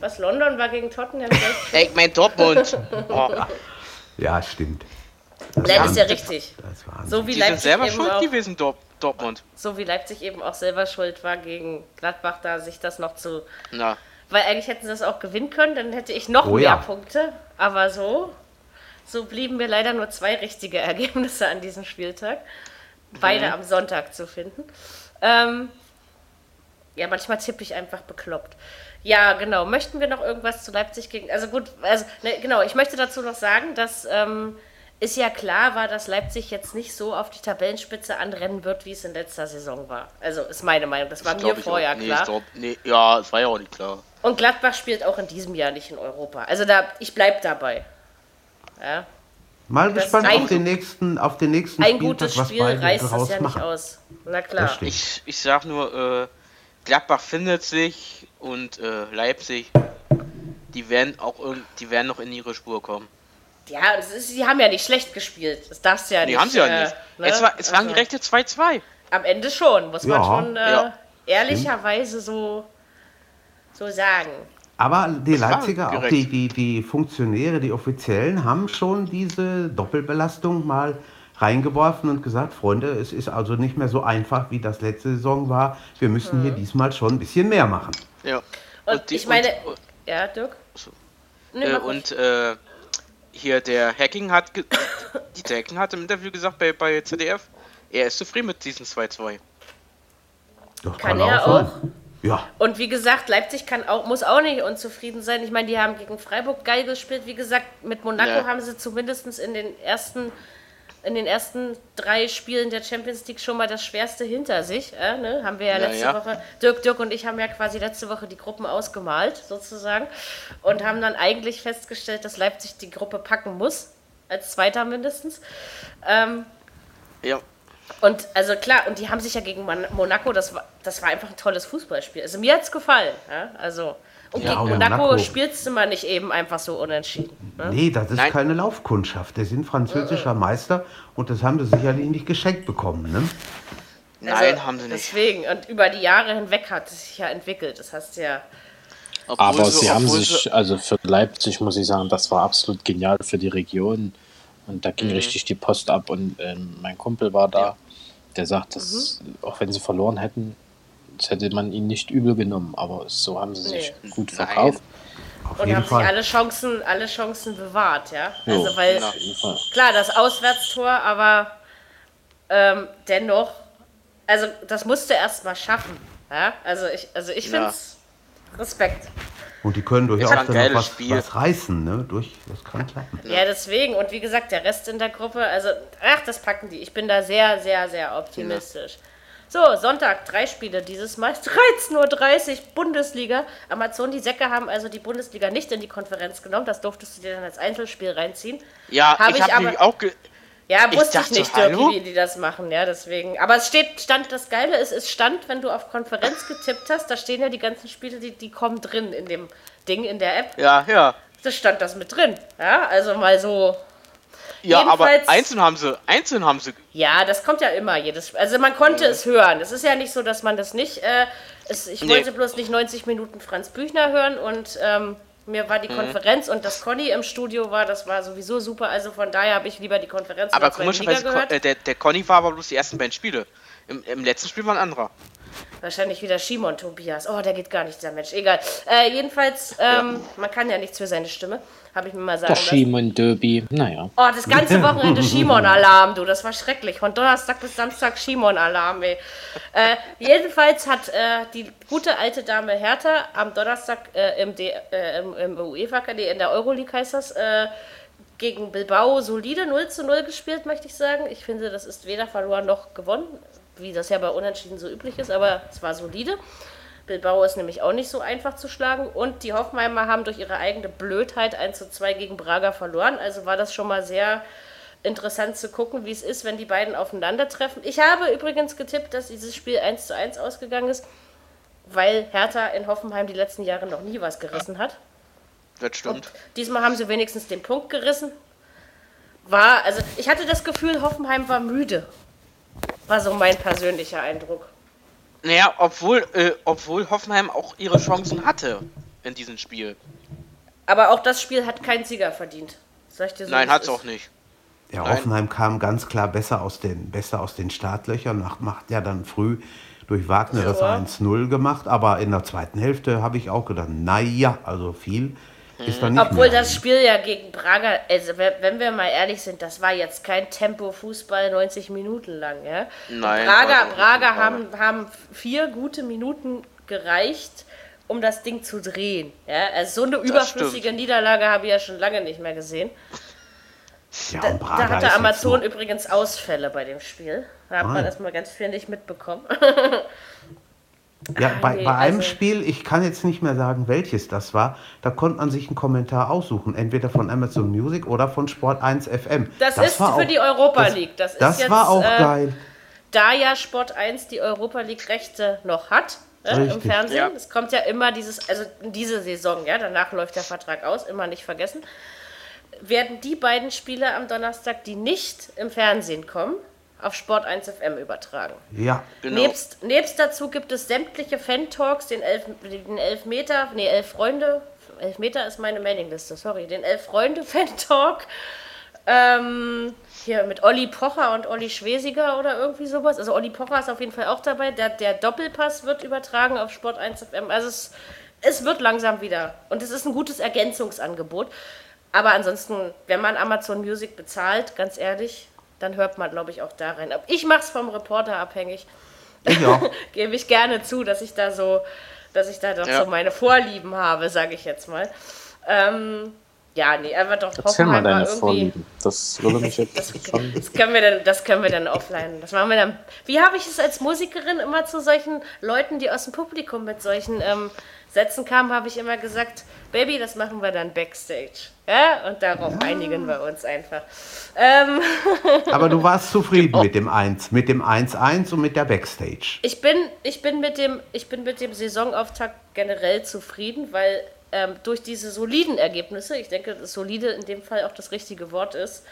was London war gegen Tottenham selbst Ey, ich mein Dortmund. Oh, Ja, stimmt. Das Nein, ist ja richtig. Das war So wie, die sind Leipzig selber eben schuld gewesen, Dor Dortmund. so wie Leipzig eben auch selber schuld war gegen Gladbach, da sich das noch zu. Na, Weil eigentlich hätten sie das auch gewinnen können, dann hätte ich noch Oh mehr ja. Punkte. Aber so, so blieben mir leider nur zwei richtige Ergebnisse an diesem Spieltag. Beide am Sonntag zu finden. Ähm, ja, manchmal tippe ich einfach bekloppt. Ja, genau. Möchten wir noch irgendwas zu Leipzig gegen. Also gut, also ne, genau, ich möchte dazu noch sagen, dass ähm, es ja klar war, dass Leipzig jetzt nicht so auf die Tabellenspitze anrennen wird, wie es in letzter Saison war. Also ist meine Meinung. Das war das mir vorher auch. Nee, klar. ich glaub, nee, ja, das war ja auch nicht klar. Und Gladbach spielt auch in diesem Jahr nicht in Europa. Also da, ich bleib dabei. Ja. Mal Das gespannt ein- auf den nächsten, auf den nächsten Ein Spieltag, gutes was Spiel reißt das daraus ja nicht machen. aus. Na klar. Ich, ich sag nur, äh, Gladbach findet sich und äh, Leipzig, die werden auch irgend, die werden noch in ihre Spur kommen. Ja, ist, sie haben ja nicht schlecht gespielt. Das darfst du ja Nee, nicht. haben sie ja äh, nicht. ne? Es, war, es waren Also, gerechte 2-2. Am Ende schon, muss man Ja, schon äh, ja. ehrlicherweise so, so sagen. Aber die Das Leipziger, auch die, die, die Funktionäre, die Offiziellen, haben schon diese Doppelbelastung mal reingeworfen und gesagt, Freunde, es ist also nicht mehr so einfach, wie das letzte Saison war. Wir müssen hier diesmal schon ein bisschen mehr machen. Ja. Und, die- ich meine, und, ja, Dirk? So. Nee, äh, und äh, hier der Hacking hat, ge- Dieter Hacking hat im Interview gesagt bei, bei ZDF, er ist zufrieden mit diesen 2-2. Das Kann er auch? sein. Ja, Und wie gesagt, Leipzig kann auch, muss auch nicht unzufrieden sein. Ich meine, die haben gegen Freiburg geil gespielt. Wie gesagt, mit Monaco Ja. haben sie zumindest in den ersten in den ersten drei Spielen der Champions League schon mal das Schwerste hinter sich. Äh, ne? Haben wir ja Ja, letzte ja. Woche, Dirk, Dirk und ich haben ja quasi letzte Woche die Gruppen ausgemalt, sozusagen. Und haben dann eigentlich festgestellt, dass Leipzig die Gruppe packen muss. Als Zweiter mindestens. Ähm, Ja. Und also klar, und die haben sich ja gegen Mon Monaco, das war, das war einfach ein tolles Fußballspiel. Also mir hat es gefallen. Ja? Also, und Ja, gegen und Monaco, spielst du mal nicht eben einfach so unentschieden. Ne? Nee, das ist Nein. keine Laufkundschaft. Die sind französischer Meister und das haben sie sicherlich nicht geschenkt bekommen. Ne? Nein, Also, haben sie nicht. Deswegen, und über die Jahre hinweg hat es sich ja entwickelt. Das heißt ja, Obwohl Aber sie haben obwohl sich, also für Leipzig muss ich sagen, das war absolut genial für die Region. Und da Mhm. ging richtig die Post ab. Und ähm, mein Kumpel war da, der sagt, dass Mhm. auch wenn sie verloren hätten, das hätte man ihnen nicht übel genommen. Aber so haben sie sich gut Nein. verkauft. Auf und jeden haben Fall. sich alle Chancen, alle Chancen bewahrt, ja. Jo, Also weil klar, das Auswärtstor, aber ähm, dennoch, also das musste erst mal schaffen. Ja? Also ich, also ich Ja. finde es Respekt. Und die können durchaus dann noch was, Spiel. was reißen. Ne? Durch, das kann klappen. Ja. deswegen. Und wie gesagt, der Rest in der Gruppe, also, ach, das packen die. Ich bin da sehr, sehr, sehr optimistisch. So, Sonntag, drei Spiele dieses Mal. 13.30 Uhr, Bundesliga. Amazon, die Säcke haben also die Bundesliga nicht in die Konferenz genommen. Das durftest du dir dann als Einzelspiel reinziehen. Ja, Hab ich ich habe auch. Ge Ja, Ich wusste ich, dachte, nicht, Dirk, wie die das machen, ja, deswegen. Aber es steht, stand, das Geile ist, es stand, wenn du auf Konferenz getippt hast, da stehen ja die ganzen Spiele, die, die kommen drin in dem Ding, in der App. ja, ja. Da stand das mit drin. Ja, also mal so. Ja, aber Jedenfalls- einzeln haben sie, einzeln haben sie. Ja, das kommt ja immer jedes. Also man konnte es hören. Es ist ja nicht so, dass man das nicht. Äh, es, ich Nee. wollte bloß nicht 90 Minuten Franz Büchner hören und ähm, mir war die Mhm. Konferenz und dass Conny im Studio war, das war sowieso super. Also von daher habe ich lieber die Konferenz Aber komischerweise, gehört. äh, der, der Conny war aber bloß die ersten beiden Spiele. Im, Im letzten Spiel war ein anderer. Wahrscheinlich wieder Shimon Tobias. Oh, der geht gar nicht, dieser Mensch. Egal. Äh, jedenfalls, ähm, man kann ja nichts für seine Stimme. Habe ich mir mal sagen Der lassen. Shimon Derby, naja. Oh, das ganze Wochenende Shimon-Alarm, du. Das war schrecklich. Von Donnerstag bis Samstag Shimon-Alarm, ey. Äh, jedenfalls hat äh, die gute alte Dame Hertha am Donnerstag äh, im, äh, im, im UEFA, nee, in der Euroleague heißt das, äh, gegen Bilbao solide 0 zu 0 gespielt, möchte ich sagen. Ich finde, das ist weder verloren noch gewonnen, wie das ja bei Unentschieden so üblich ist, aber es war solide. Bilbao ist nämlich auch nicht so einfach zu schlagen. Und die Hoffenheimer haben durch ihre eigene Blödheit 1 zu 2 gegen Braga verloren. Also war das schon mal sehr interessant zu gucken, wie es ist, wenn die beiden aufeinandertreffen. Ich habe übrigens getippt, dass dieses Spiel 1 zu 1 ausgegangen ist, weil Hertha in Hoffenheim die letzten Jahre noch nie was gerissen hat. Das stimmt. Diesmal haben sie wenigstens den Punkt gerissen. War, also ich hatte das Gefühl, Hoffenheim war müde. War so mein persönlicher Eindruck. Naja, obwohl, äh, obwohl Hoffenheim auch ihre Chancen hatte in diesem Spiel. Aber auch das Spiel hat keinen Sieger verdient. Sag ich dir so, Nein, wie es hat's ist. auch nicht. Ja, Nein. Hoffenheim kam ganz klar besser aus den, besser aus den Startlöchern, macht, macht ja dann früh durch Wagner das Ja. 1-0 gemacht, aber in der zweiten Hälfte habe ich auch gedacht, naja, also viel ist da nicht Obwohl mehr. das Spiel ja gegen Braga, also we- wenn wir mal ehrlich sind, das war jetzt kein Tempo-Fußball 90 Minuten lang. Ja? Nein, Braga, Braga haben, haben vier gute Minuten gereicht, um das Ding zu drehen. Ja? Also so eine überflüssige stimmt. Niederlage habe ich ja schon lange nicht mehr gesehen. ja, Da, da hatte Amazon übrigens Ausfälle bei dem Spiel. Da hat Ah, man erstmal ganz viel nicht mitbekommen. Ja, bei, nee, bei einem also- Spiel, ich kann jetzt nicht mehr sagen, welches das war, da konnte man sich einen Kommentar aussuchen, entweder von Amazon Music oder von Sport 1 FM. Das, ist war für auch- die Europa das- League. Das, Das ist jetzt, war auch äh, geil. da ja Sport 1 die Europa League Rechte noch hat äh, im. Fernsehen. Ja. Es kommt ja immer dieses, also diese Saison, ja, danach läuft der Vertrag aus, immer nicht vergessen. Werden die beiden Spiele am Donnerstag, die nicht im Fernsehen kommen, auf Sport 1 FM übertragen. Ja, Genau. Nebst, nebst dazu gibt es sämtliche Fan-Talks, den elf, den elf Meter, nee, elf Freunde, elf Meter ist meine Mailingliste, sorry, den elf Freunde Fan-Talk. Ähm, hier mit Olli Pocher und Olli Schwesiger oder irgendwie sowas. Also Olli Pocher ist auf jeden Fall auch dabei. Der, der Doppelpass wird übertragen auf Sport 1 FM. Also es, es wird langsam wieder. Und es ist ein gutes Ergänzungsangebot. Aber ansonsten, wenn man Amazon Music bezahlt, ganz ehrlich, dann hört man, glaube ich, auch da rein. Aber Ich mache es vom Reporter abhängig. ich auch. Gebe ich gerne zu, dass ich da so, dass ich da doch Ja. so meine Vorlieben habe, sage ich jetzt mal. Ähm, Ja, nee, einfach doch Erzähl mal deine irgendwie. Vorlieben. Das würde mich jetzt schon. Das können wir dann, das können wir dann offline. Das machen wir dann. Wie habe ich es als Musikerin immer zu solchen Leuten, die aus dem Publikum mit solchen ähm, Sätzen kamen, habe ich immer gesagt, Baby, das machen wir dann backstage. Ja, und darauf einigen wir uns einfach. Ähm, Aber du warst zufrieden mit dem 1, mit dem 1-1 und mit der Backstage. ich bin, ich bin mit dem, ich bin mit dem Saisonauftakt generell zufrieden, weil ähm, durch diese soliden Ergebnisse, ich denke, dass solide in dem Fall auch das richtige Wort ist,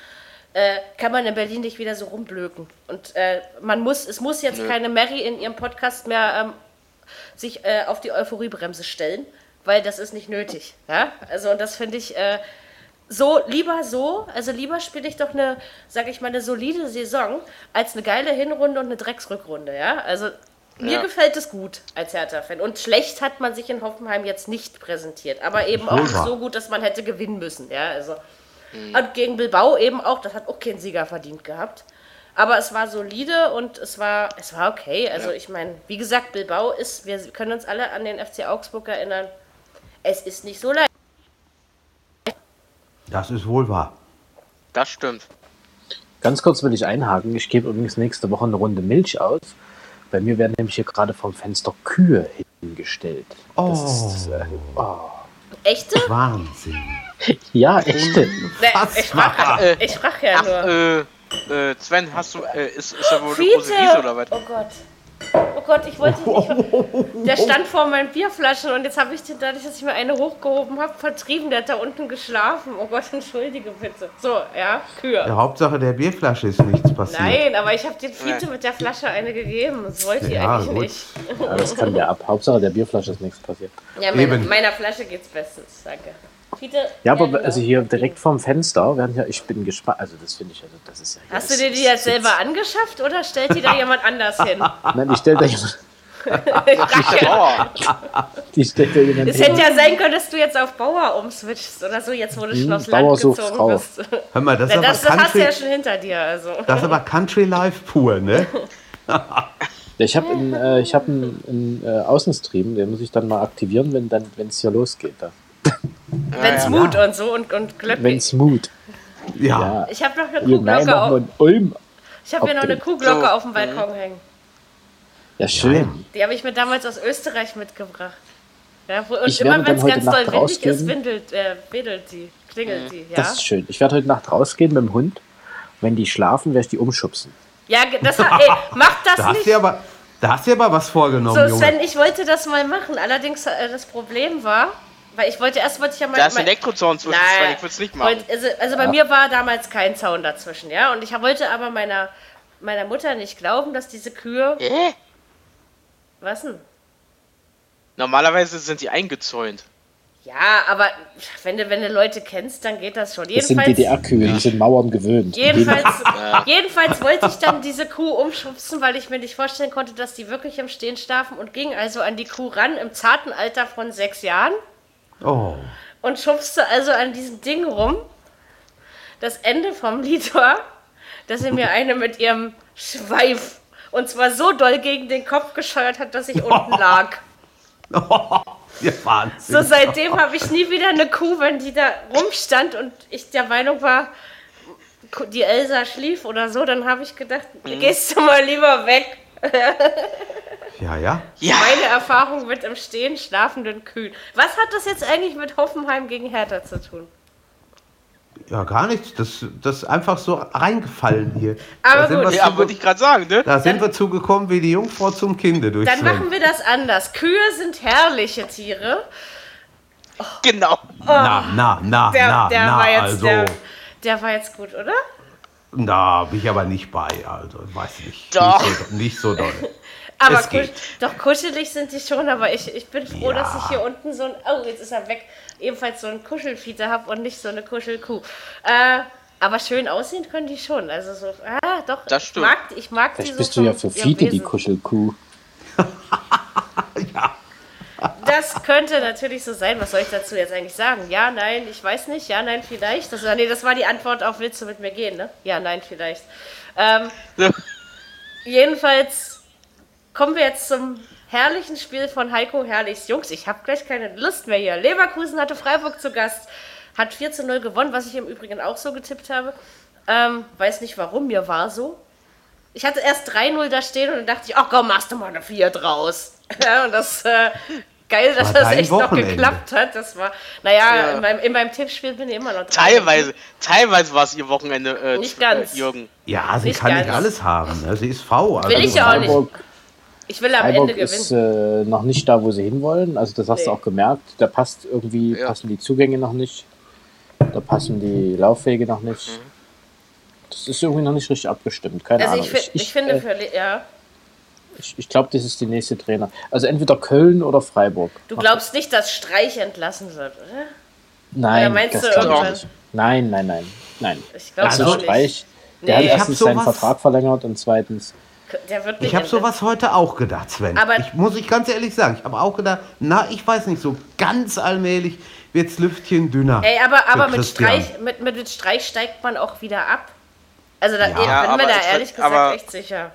äh, kann man in Berlin nicht wieder so rumblöken. Und äh, man muss, es muss jetzt keine Mary in ihrem Podcast mehr ähm, sich äh, auf die Euphoriebremse stellen, weil das ist nicht nötig. Ja? Also und das finde ich äh, so lieber so, also lieber spiele ich doch eine, sage ich mal, eine solide Saison als eine geile Hinrunde und eine Drecksrückrunde. Ja, also mir Ja. gefällt es gut als Hertha-Fan. Und schlecht hat man sich in Hoffenheim jetzt nicht präsentiert, aber eben auch nicht so gut, dass man hätte gewinnen müssen. Ja, also und gegen Bilbao eben auch, das hat auch kein Sieger verdient gehabt. Aber es war solide und es war, es war okay. Also ich meine, wie gesagt, Bilbao ist, wir können uns alle an den FC Augsburg erinnern, es ist nicht so leicht. Das ist wohl wahr. Das stimmt. Ganz kurz will ich einhaken. Ich gebe übrigens nächste Woche eine Runde Milch aus. Bei mir werden nämlich hier gerade vom Fenster Kühe hingestellt. Das ist, äh, oh. Echte? Wahnsinn. Ja, echte. Nee, ich frage ich frag ja Ach, nur. äh, äh, Sven, hast du, äh, ist, ist da wohl eine Fiete! große Wiese oder was? Oh Gott. Oh Gott, ich wollte nicht. Der stand vor meinen Bierflaschen und jetzt habe ich den, dadurch, dass ich mir eine hochgehoben habe, vertrieben. Der hat da unten geschlafen. Oh Gott, entschuldige bitte. So, ja, Kühe. Der Hauptsache der Bierflasche ist nichts passiert. Nein, aber ich habe den Fiete mit der Flasche eine gegeben. Das wollte ich Ja, eigentlich gut. nicht. Ja, das kann ja ab. Hauptsache der Bierflasche ist nichts passiert. Ja, meine, Eben. meiner Flasche geht's bestens. Danke. Fiete, Ja, aber genau. also hier direkt vorm Fenster werden ja, ich bin gespannt. Also das finde ich, also das ist ja. hier Hast du dir die jetzt selber angeschafft oder stellt die da jemand anders hin? Nein, ich stelle da jemand. Ich frag ja. Bauer. Die stellt da jemand Es hin. hätte ja sein können, dass du jetzt auf Bauer umswitchst oder so, jetzt wo du schon aufs Land Bauer sucht gezogen Frau. bist. Hör mal, das ist, Ja, aber das, das hast du Country, ja schon hinter dir. Also. das ist aber Country Life pur, ne? Ja, ich habe einen, äh, ich hab einen, einen äh, Außenstream, den muss ich dann mal aktivieren, wenn dann, wenn es hier losgeht. Da. Wenn's ja. Mut und so und, und Wenn Glöckchen. es Mut. Ja. Ich habe noch eine nein, Kuhglocke wir auf, in Ulm. ich habe hier noch eine. Kuhglocke So. auf dem Balkon hängen. Ja, schön. Die habe ich mir damals aus Österreich mitgebracht. Ja, wo, und Ich werde immer dann wenn es heute ganz doll windig ist, windelt, äh, wedelt die, klingelt die. Ja, Das ist schön. Ich werde heute Nacht rausgehen mit dem Hund. Wenn die schlafen, werde ich die umschubsen. ja das, ey, mach das Da hast nicht. du aber, da hast du aber was vorgenommen, So, Junge. Sven, ich wollte das mal machen. Allerdings, äh, das Problem war, weil ich wollte, erst wollte ich ja mal... Da ist ein Elektrozaun zwischen, Sven, ich würde es nicht machen. Wollte- Also, also bei mir war damals kein Zaun dazwischen, ja. Und ich wollte aber meiner, meiner Mutter nicht glauben, dass diese Kühe... Hä? Was denn? Normalerweise sind die eingezäunt. Ja, aber wenn du, wenn du Leute kennst, dann geht das schon. Das sind DDR-Kühe, die sind Mauern gewöhnt. Jedenfalls, jedenfalls wollte ich dann diese Kuh umschubsen, weil ich mir nicht vorstellen konnte, dass die wirklich im Stehen schlafen und ging also an die Kuh ran im zarten Alter von sechs Jahren Oh. und schubste also an diesem Ding rum. Das Ende vom Lied war, dass sie mir eine mit ihrem Schweif und zwar so doll gegen den Kopf gescheuert hat, dass ich unten lag. Ja, Wahnsinn. So seitdem habe ich nie wieder eine Kuh, wenn die da rumstand und ich der Meinung war, die Elsa schlief oder so, dann habe ich gedacht, gehst du mal lieber weg. Ja, ja. Ja, Meine Erfahrung mit im Stehen schlafenden Kühen. Was hat das jetzt eigentlich mit Hoffenheim gegen Hertha zu tun? Ja, gar nichts. Das, das ist einfach so reingefallen hier. Aber da gut. ja wollte ich gerade sagen, ne? da sind wir zugekommen wie die Jungfrau zum Kinde durch Dann machen wir das anders. Kühe sind herrliche Tiere. Genau. Na, na, na, Der, na, der na, war jetzt also. der, der war jetzt gut, oder? Da bin ich aber nicht bei, also, weiß nicht. Doch. Nicht so, nicht so doll. Aber Es geht. kusch- doch kuschelig sind die schon, aber ich, ich bin froh, Ja. dass ich hier unten so ein, oh, jetzt ist er weg, ebenfalls so ein Kuschelfiete habe und nicht so eine Kuschelkuh. Äh, aber schön aussehen können die schon. Also so, ah, doch, Das ich stimmt. mag, ich mag die Vielleicht so bist du ja für Fiete die. Kuschelkuh. Das könnte natürlich so sein. Was soll ich dazu jetzt eigentlich sagen? Ja, nein, ich weiß nicht. Ja, nein, vielleicht. Das, nee, das war die Antwort auf Willst du mit mir gehen, ne? Ja, nein, vielleicht. Ähm, jedenfalls kommen wir jetzt zum herrlichen Spiel von Heiko Herrlichs. Jungs, ich habe gleich keine Lust mehr hier. Leverkusen hatte Freiburg zu Gast. hat 4 zu 0 gewonnen, was ich im Übrigen auch so getippt habe. Ähm, weiß nicht warum, mir war so. Ich hatte erst 3-0 da stehen und dann dachte ich, ach komm, machst du mal eine 4 draus. Ja, und das äh, geil, dass das echt noch Wochenende. geklappt hat. Das war, naja, Ja. in, meinem, in meinem Tippspiel bin ich immer noch dran. Teilweise, teilweise war es ihr Wochenende, äh, Nicht äh, ganz. Jürgen. Ja, sie Nicht kann nicht ganz. alles haben. Ne? Sie ist faul. Also Will ich ja auch nicht. Freiburg, Ich will am Freiburg Ende ist gewinnen. äh, noch nicht da, wo sie hinwollen. Also das hast Nee. du auch gemerkt. Da passt irgendwie, Ja. passen die Zugänge noch nicht. Da passen die Laufwege noch nicht. Mhm. Das ist irgendwie noch nicht richtig abgestimmt. Keine Also Ahnung. ich, fi- ich, finde, äh, für, ja. ich, ich glaube, das ist die nächste Trainer. Also entweder Köln oder Freiburg. Du glaubst nicht, dass Streich entlassen wird, oder? Nein, Oder meinst das du ich nicht. Nein, nein, nein, nein. Ich glaube Also auch nicht. Streich, der Nee. hat Ich erstens seinen Vertrag verlängert und zweitens Der wird nicht Ich habe sowas heute auch gedacht, Sven. Aber- ich muss ich ganz ehrlich sagen, ich habe auch gedacht, na, ich weiß nicht, so ganz allmählich wird's Lüftchen dünner. Ey, aber, aber mit. Streich, mit, mit, mit Streich steigt man auch wieder ab. Also da Ja, ich bin mir da ich- ehrlich gesagt aber- echt sicher.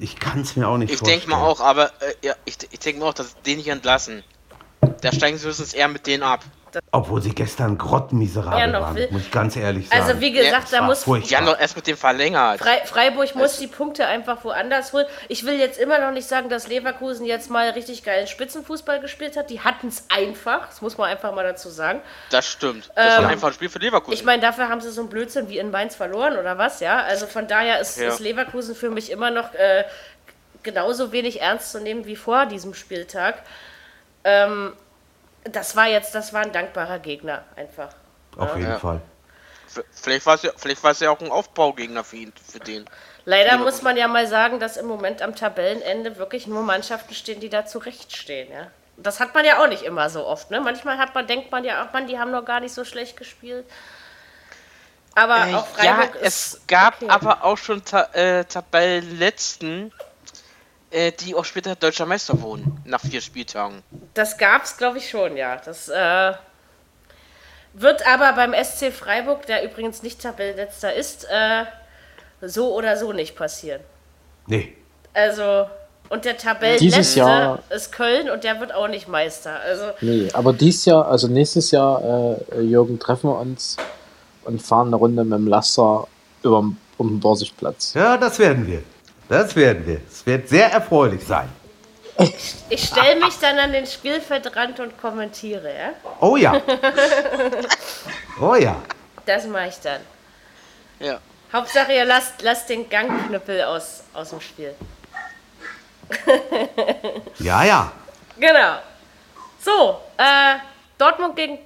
Ich kann es mir auch nicht Ich vorstellen. denke mal auch, aber äh, ja, ich, ich denke mir auch, dass den nicht entlassen. Da steigen sie höchstens eher mit denen ab. Obwohl sie gestern grottenmiserabel Ja, noch waren, will- muss ich ganz ehrlich sagen. Also wie gesagt, Das da muss Die haben furchtbar. doch erst mit dem verlängert. Frei, Freiburg muss die Punkte einfach woanders holen. Ich will jetzt immer noch nicht sagen, dass Leverkusen jetzt mal richtig geilen Spitzenfußball gespielt hat. Die hatten es einfach, das muss man einfach mal dazu sagen. Das stimmt. Das Ähm, war einfach ein Spiel für Leverkusen. Ich meine, dafür haben sie so einen Blödsinn wie in Mainz verloren oder was, ja? Also von daher ist, Ja. ist Leverkusen für mich immer noch äh, genauso wenig ernst zu nehmen wie vor diesem Spieltag. Ähm, das war jetzt, das war ein dankbarer Gegner einfach. Auf jeden Ja. Fall. Vielleicht war es ja, vielleicht war es ja auch ein Aufbaugegner für ihn, für den. Leider muss man ja mal sagen, dass im Moment am Tabellenende wirklich nur Mannschaften stehen, die da zurechtstehen, ja. Das hat man ja auch nicht immer so oft, ne? Manchmal hat man, denkt man ja auch, man, die haben noch gar nicht so schlecht gespielt. Aber Äh, auch ja, Freiburg es ist gab okay. aber auch schon Ta äh, Tabellenletzten, äh, die auch später deutscher Meister wurden, nach vier Spieltagen. Das gab's, glaube ich, schon, ja. Das äh, wird aber beim SC Freiburg, der übrigens nicht Tabellenletzter ist, äh, so oder so nicht passieren. Nee. Also, und der Tabellenletzte Jahr- ist Köln und der wird auch nicht Meister. Also, Nee, aber dieses Jahr, also nächstes Jahr, äh, Jürgen, treffen wir uns und fahren eine Runde mit dem Laster über, um den Borsigplatz. Ja, das werden wir. Das werden wir. Es wird sehr erfreulich sein. ich stelle mich dann an den Spielfeldrand und kommentiere, ja? Oh ja. oh ja. Das mache ich dann. Ja. Hauptsache, ihr lasst, lasst den Gangknüppel aus, aus dem Spiel. Ja, ja. Genau. So, äh, Dortmund gegen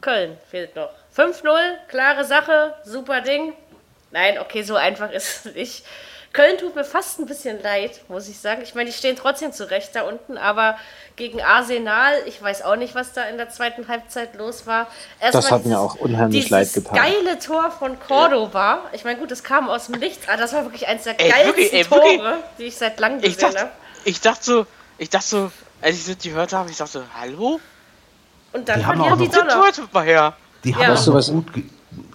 Köln fehlt noch. 5-0, klare Sache, super Ding. Nein, okay, so einfach ist es nicht. Köln tut mir fast ein bisschen leid, muss ich sagen. Ich meine, die stehen trotzdem zurecht da unten, aber gegen Arsenal, ich weiß auch nicht, was da in der zweiten Halbzeit los war. Erst Das hat mir auch unheimlich leid getan. geile Tor von Cordoba. Ich meine, gut, das kam aus dem Nichts, aber das war wirklich eins der Ey, geilsten wirklich, ey, Tore, wirklich. die ich seit langem gesehen dachte, habe. ich dachte so, ich dachte so, als ich das gehört habe, ich dachte so, hallo? Und dann Die haben auch die noch. Tor mal her. Die Ja. haben Weißt auch du noch was- gut,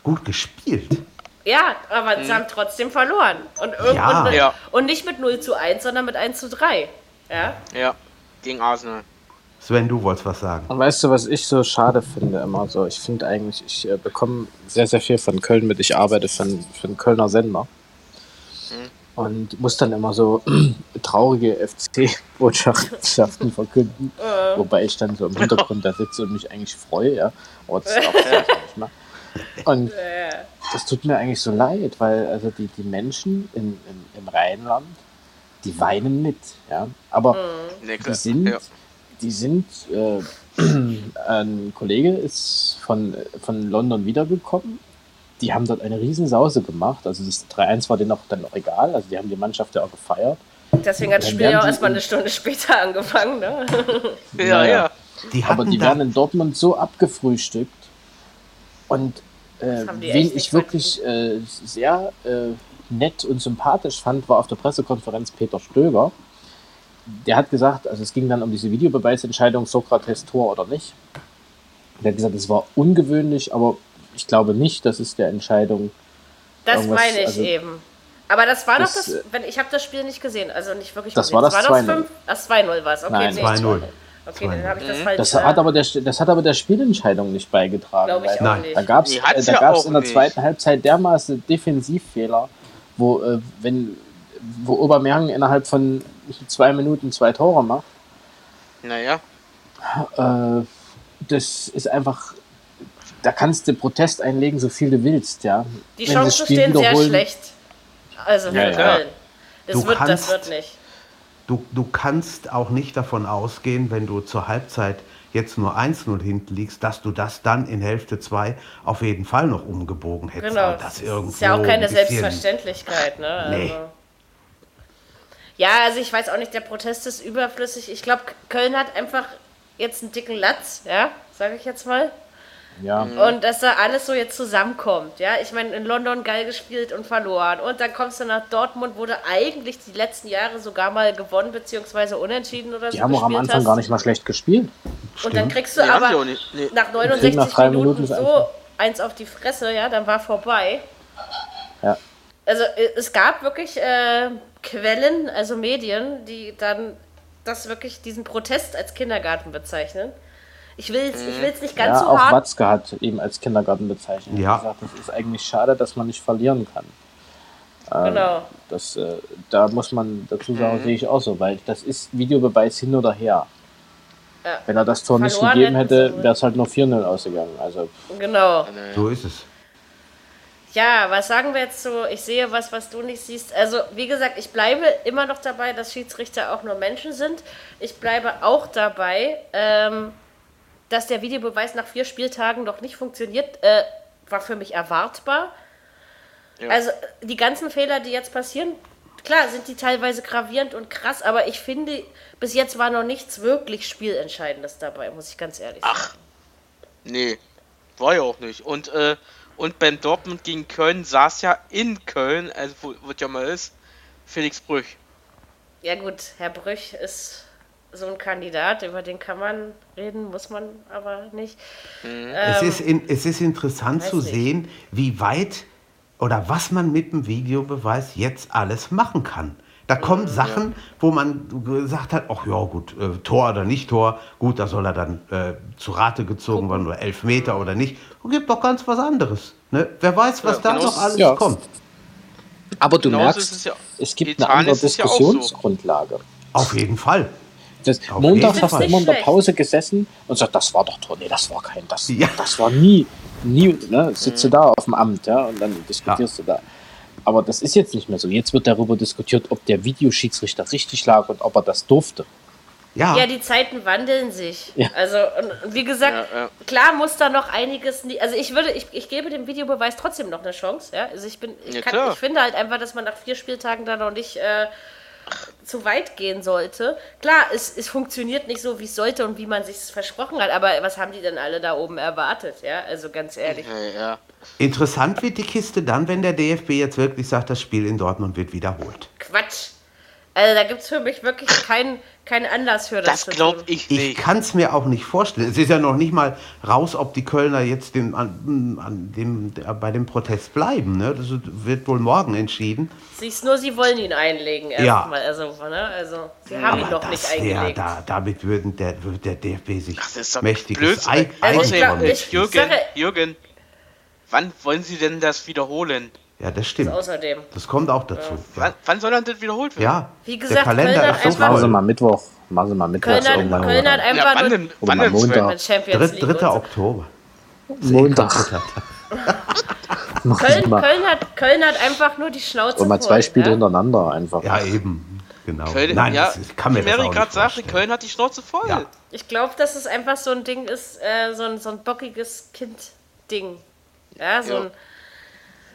gut gespielt. Ja, aber sie haben trotzdem verloren. Und, Ja. und, Ja. und nicht mit 0 zu 1, sondern mit 1 zu 3. Ja? Ja, gegen Arsenal. Sven, du wolltest was sagen. Und weißt du, was ich so schade finde immer so? Ich finde eigentlich, ich äh, bekomme sehr, sehr viel von Köln mit. Ich arbeite für, einen- für einen Kölner Sender. Und muss dann immer so traurige FC-Botschaften verkünden. Wobei ich dann so im Hintergrund da sitze und mich eigentlich freue, ja. Aber das darf ich nicht mehr. Und das tut mir eigentlich so leid, weil also die, die Menschen in, in, im Rheinland, die weinen mit, ja. Aber Nee, die sind, ja. die sind, äh, ein Kollege ist von, von London wiedergekommen. Die haben dort eine Riesensause gemacht. Also das 3-1 war denen auch dann auch egal. Also die haben die Mannschaft ja auch gefeiert. Deswegen hat das Spiel ja auch erstmal in- eine Stunde später angefangen. Ne? Ja, Naja. ja. Die Aber die werden in Dortmund so abgefrühstückt. Und äh, wen ich wirklich äh, sehr äh, nett und sympathisch fand, war auf der Pressekonferenz Peter Stöger. Der hat gesagt, also es ging dann um diese Videobeweisentscheidung, Sokrates Tor oder nicht. Der hat gesagt, es war ungewöhnlich, aber ich glaube nicht, dass es der Entscheidung Das meine ich also- eben. Aber das war Das, doch das, äh, wenn ich habe das Spiel nicht gesehen, also nicht wirklich Das gesehen. war das war 2-0. fünf- das 2-0 war es. Okay, Nein, nee. 2-0. Okay, dann habe ich das falsch. Das äh, hat, aber der, das hat aber der Spielentscheidung nicht beigetragen. Glaube ich weil auch Nein. nicht. Da gab es da ja in der nicht. zweiten Halbzeit dermaßen Defensivfehler, wo, äh, wenn, wo Aubameyang innerhalb von zwei Minuten zwei Tore macht. Naja. Äh, das ist einfach, da kannst du Protest einlegen, so viel du willst, ja. Die Chancen das stehen sehr schlecht. Also Ja, ja. Köln. Das, Du wird, das kannst- wird nicht. Du, du kannst auch nicht davon ausgehen, wenn du zur Halbzeit jetzt nur 1-0 hinten liegst, dass du das dann in Hälfte 2 auf jeden Fall noch umgebogen hättest. Genau. Das, ist ja auch keine Selbstverständlichkeit, ne? Nee. Also. Ja, also ich weiß auch nicht, der Protest ist überflüssig. Ich glaube, Köln hat einfach jetzt einen dicken Latz, ja, sage ich jetzt mal. Ja, Und dass da alles so jetzt zusammenkommt, ja. Ich meine, in London geil gespielt und verloren. Und dann kommst du nach Dortmund, wo du eigentlich die letzten Jahre sogar mal gewonnen bzw. unentschieden oder die so haben auch am Anfang hast. gar nicht mal schlecht gespielt. Und dann kriegst du Nee, aber nicht. Nee. nach kriegen 69 nach Minuten, Minuten so einfach- eins auf die Fresse, ja, dann war vorbei. Ja. Also äh, es gab wirklich äh, Quellen, also Medien, die dann das wirklich diesen Protest als Kindergarten bezeichnen. Ich will es ich will's nicht ganz ja, so auch hart. Watzke hat eben als Kindergarten bezeichnet. Er Ja. hat gesagt, das ist eigentlich schade, dass man nicht verlieren kann. Ähm, Genau. Das, äh, da muss man dazu sagen, sehe ich auch so, weil das ist Videobeweis hin oder her. Ja. Wenn er das Tor nicht Verloren gegeben hätten hätte, wäre es halt nur 4-0 ausgegangen. Also Genau. So ist es. Ja, was sagen wir jetzt so? Ich sehe was, was du nicht siehst. Also, wie gesagt, ich bleibe immer noch dabei, dass Schiedsrichter auch nur Menschen sind. Ich bleibe auch dabei, ähm, dass der Videobeweis nach vier Spieltagen noch nicht funktioniert. Äh, war für mich erwartbar. Ja. Also, die ganzen Fehler, die jetzt passieren, klar, sind die teilweise gravierend und krass, aber ich finde, bis jetzt war noch nichts wirklich Spielentscheidendes dabei, muss ich ganz ehrlich sagen. Ach. Nee. War ja auch nicht. Und, äh, und beim Dortmund gegen Köln saß ja in Köln, also wo, wo ja mal ist, Felix Brüch. Ja gut, Herr Brüch ist so ein Kandidat, über den kann man reden, muss man aber nicht. Es ist, in, es ist interessant Ähm, zu nicht. sehen, wie weit oder was man mit dem Videobeweis jetzt alles machen kann. Da kommen Sachen, wo man gesagt hat, ach ja gut, äh, Tor oder nicht Tor, gut, da soll er dann äh, zu Rate gezogen werden oder Elfmeter oder nicht. Und gibt doch ganz was anderes. Ne? Wer weiß, was Ja, da genau noch alles ja. kommt. Aber du Genauso merkst, es ja- es gibt Italien eine andere auch so. Diskussionsgrundlage. Auf jeden Fall. Das, Auf Montags hast du immer in der Pause gesessen und sagt, das war doch Tor. Nee, das war kein, das, Ja. das war nie, nie, ne, sitzt du da auf dem Amt, ja, und dann diskutierst du da. Aber das ist jetzt nicht mehr so. Jetzt wird darüber diskutiert, ob der Videoschiedsrichter richtig lag und ob er das durfte. Ja, Ja, die Zeiten wandeln sich. Ja. Also, und wie gesagt, Ja, ja. klar muss da noch einiges. Also, ich würde, ich, ich gebe dem Videobeweis trotzdem noch eine Chance. Ja? Also, ich bin, ich, Ja, kann, ich finde halt einfach, dass man nach vier Spieltagen da noch nicht äh, zu weit gehen sollte. Klar, es, es funktioniert nicht so, wie es sollte und wie man sich versprochen hat. Aber was haben die denn alle da oben erwartet? Ja, also ganz ehrlich. Ja, ja. interessant wird die Kiste dann, wenn der DFB jetzt wirklich sagt, das Spiel in Dortmund wird wiederholt. Quatsch. Also, da gibt es für mich wirklich keinen keinen Anlass für das. Das zu glaube tun. ich Ich nicht. kann es mir auch nicht vorstellen. Es ist ja noch nicht mal raus, ob die Kölner jetzt den, an, an dem, der- bei dem Protest bleiben. Ne? Das wird wohl morgen entschieden. Siehst nur, sie wollen ihn einlegen Ja. erstmal. Also, ne? also, sie haben ihn noch nicht das eingelegt. da, damit würden der, wird der DFB sich Das mächtiges Blödsinn. Ei, Also Ei ich glaub, ich- Jürgen, Jürgen, wann wollen Sie denn das wiederholen? Ja, das stimmt. Außerdem. Das kommt auch dazu. Wann, Ja, wann soll dann das wiederholt werden? ja. Wie der gesagt, Kalender Köln ist so einfach- Machen sie voll. mal Mittwoch. Machen sie mal Mittwoch Köln hat, irgendwann. Köln hat einfach Ja, wann nur denn? Wann denn Montag. Sven? mit Champions Dritt, League. 3. und so. Oktober. Montag. Köln. Köln, hat, Köln hat einfach nur die Schnauze Und mal voll, zwei Spiele ja? hintereinander einfach. Ja, eben. Genau. Köln, Nein, ja, das, ich kann mir wie Mary gerade nicht sagte. Köln hat die Schnauze voll. Ja. Ich glaube, dass es einfach so ein Ding ist, äh, so, ein, so ein bockiges Kind-Ding. Ja, so Ja. ein.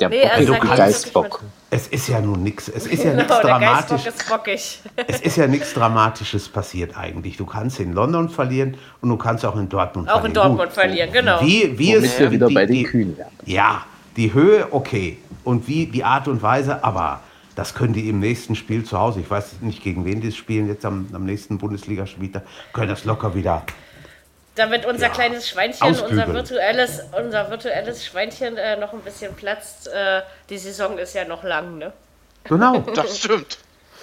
Der Nee, Bock also ist ein geht's Geistbock. Es ist ja nun nichts. Es ist ja nichts Genau, der dramatisch. Geistbock ist bockig. Es ist ja nichts Dramatisches passiert eigentlich. Du kannst in London verlieren und du kannst auch in Dortmund Auch verlieren. in Dortmund Gut. verlieren, genau. Wie, wie Womit es wir wieder die, bei den Kühen wären. Ja, die Höhe, okay. Und wie die Art und Weise, aber das können die im nächsten Spiel zu Hause, ich weiß nicht, gegen wen die spielen, jetzt am, am nächsten Bundesligaspieltag, können das locker wieder. Damit unser Ja, kleines Schweinchen, unser virtuelles, unser virtuelles Schweinchen äh, noch ein bisschen platzt. Äh, die Saison ist ja noch lang, ne? Genau. Das stimmt.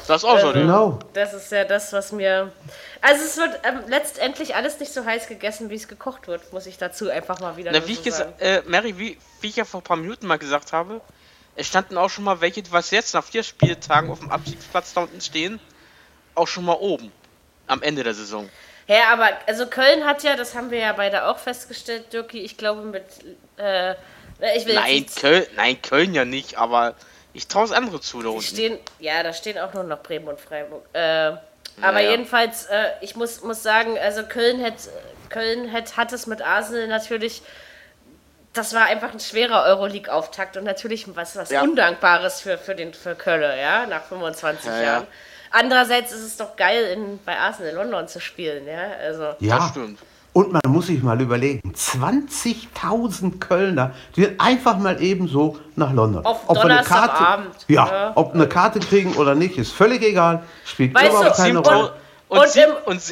Das ist auch so? Genau. Das ist ja das, was mir. Also es wird ähm, letztendlich alles nicht so heiß gegessen, wie es gekocht wird, muss ich dazu einfach mal wieder Na, wie ich sagen. äh, Mary, wie, wie ich ja vor ein paar Minuten mal gesagt habe, es standen auch schon mal welche, was jetzt nach vier Spieltagen auf dem Abstiegsplatz da unten stehen, auch schon mal oben. Am Ende der Saison. Ja, aber also Köln hat ja, das haben wir ja beide auch festgestellt, Dirki, ich glaube mit. Äh, ich will jetzt Nein, nicht- Köln, nein, Köln ja nicht, aber ich traue es andere zu da unten. stehen, ja, da stehen auch nur noch Bremen und Freiburg. Äh, aber Naja. jedenfalls, äh, ich muss, muss sagen, also Köln hat, Köln hat, hat es mit Arsenal natürlich. Das war einfach ein schwerer Euroleague-Auftakt und natürlich was, was Ja. Undankbares für, für, den, für Köln, ja, nach 25 Ja, ja. Andererseits ist es doch geil, in, bei Arsenal London zu spielen, ja. Also, Das Ja. stimmt. Und man muss sich mal überlegen, 20.000 Kölner, die sind einfach mal eben so nach London. Auf wir eine Karte, ja, ja. ob eine Karte kriegen oder nicht, ist völlig egal. Spielt Weißt überhaupt du, keine und- Rolle. Und, Und im- und,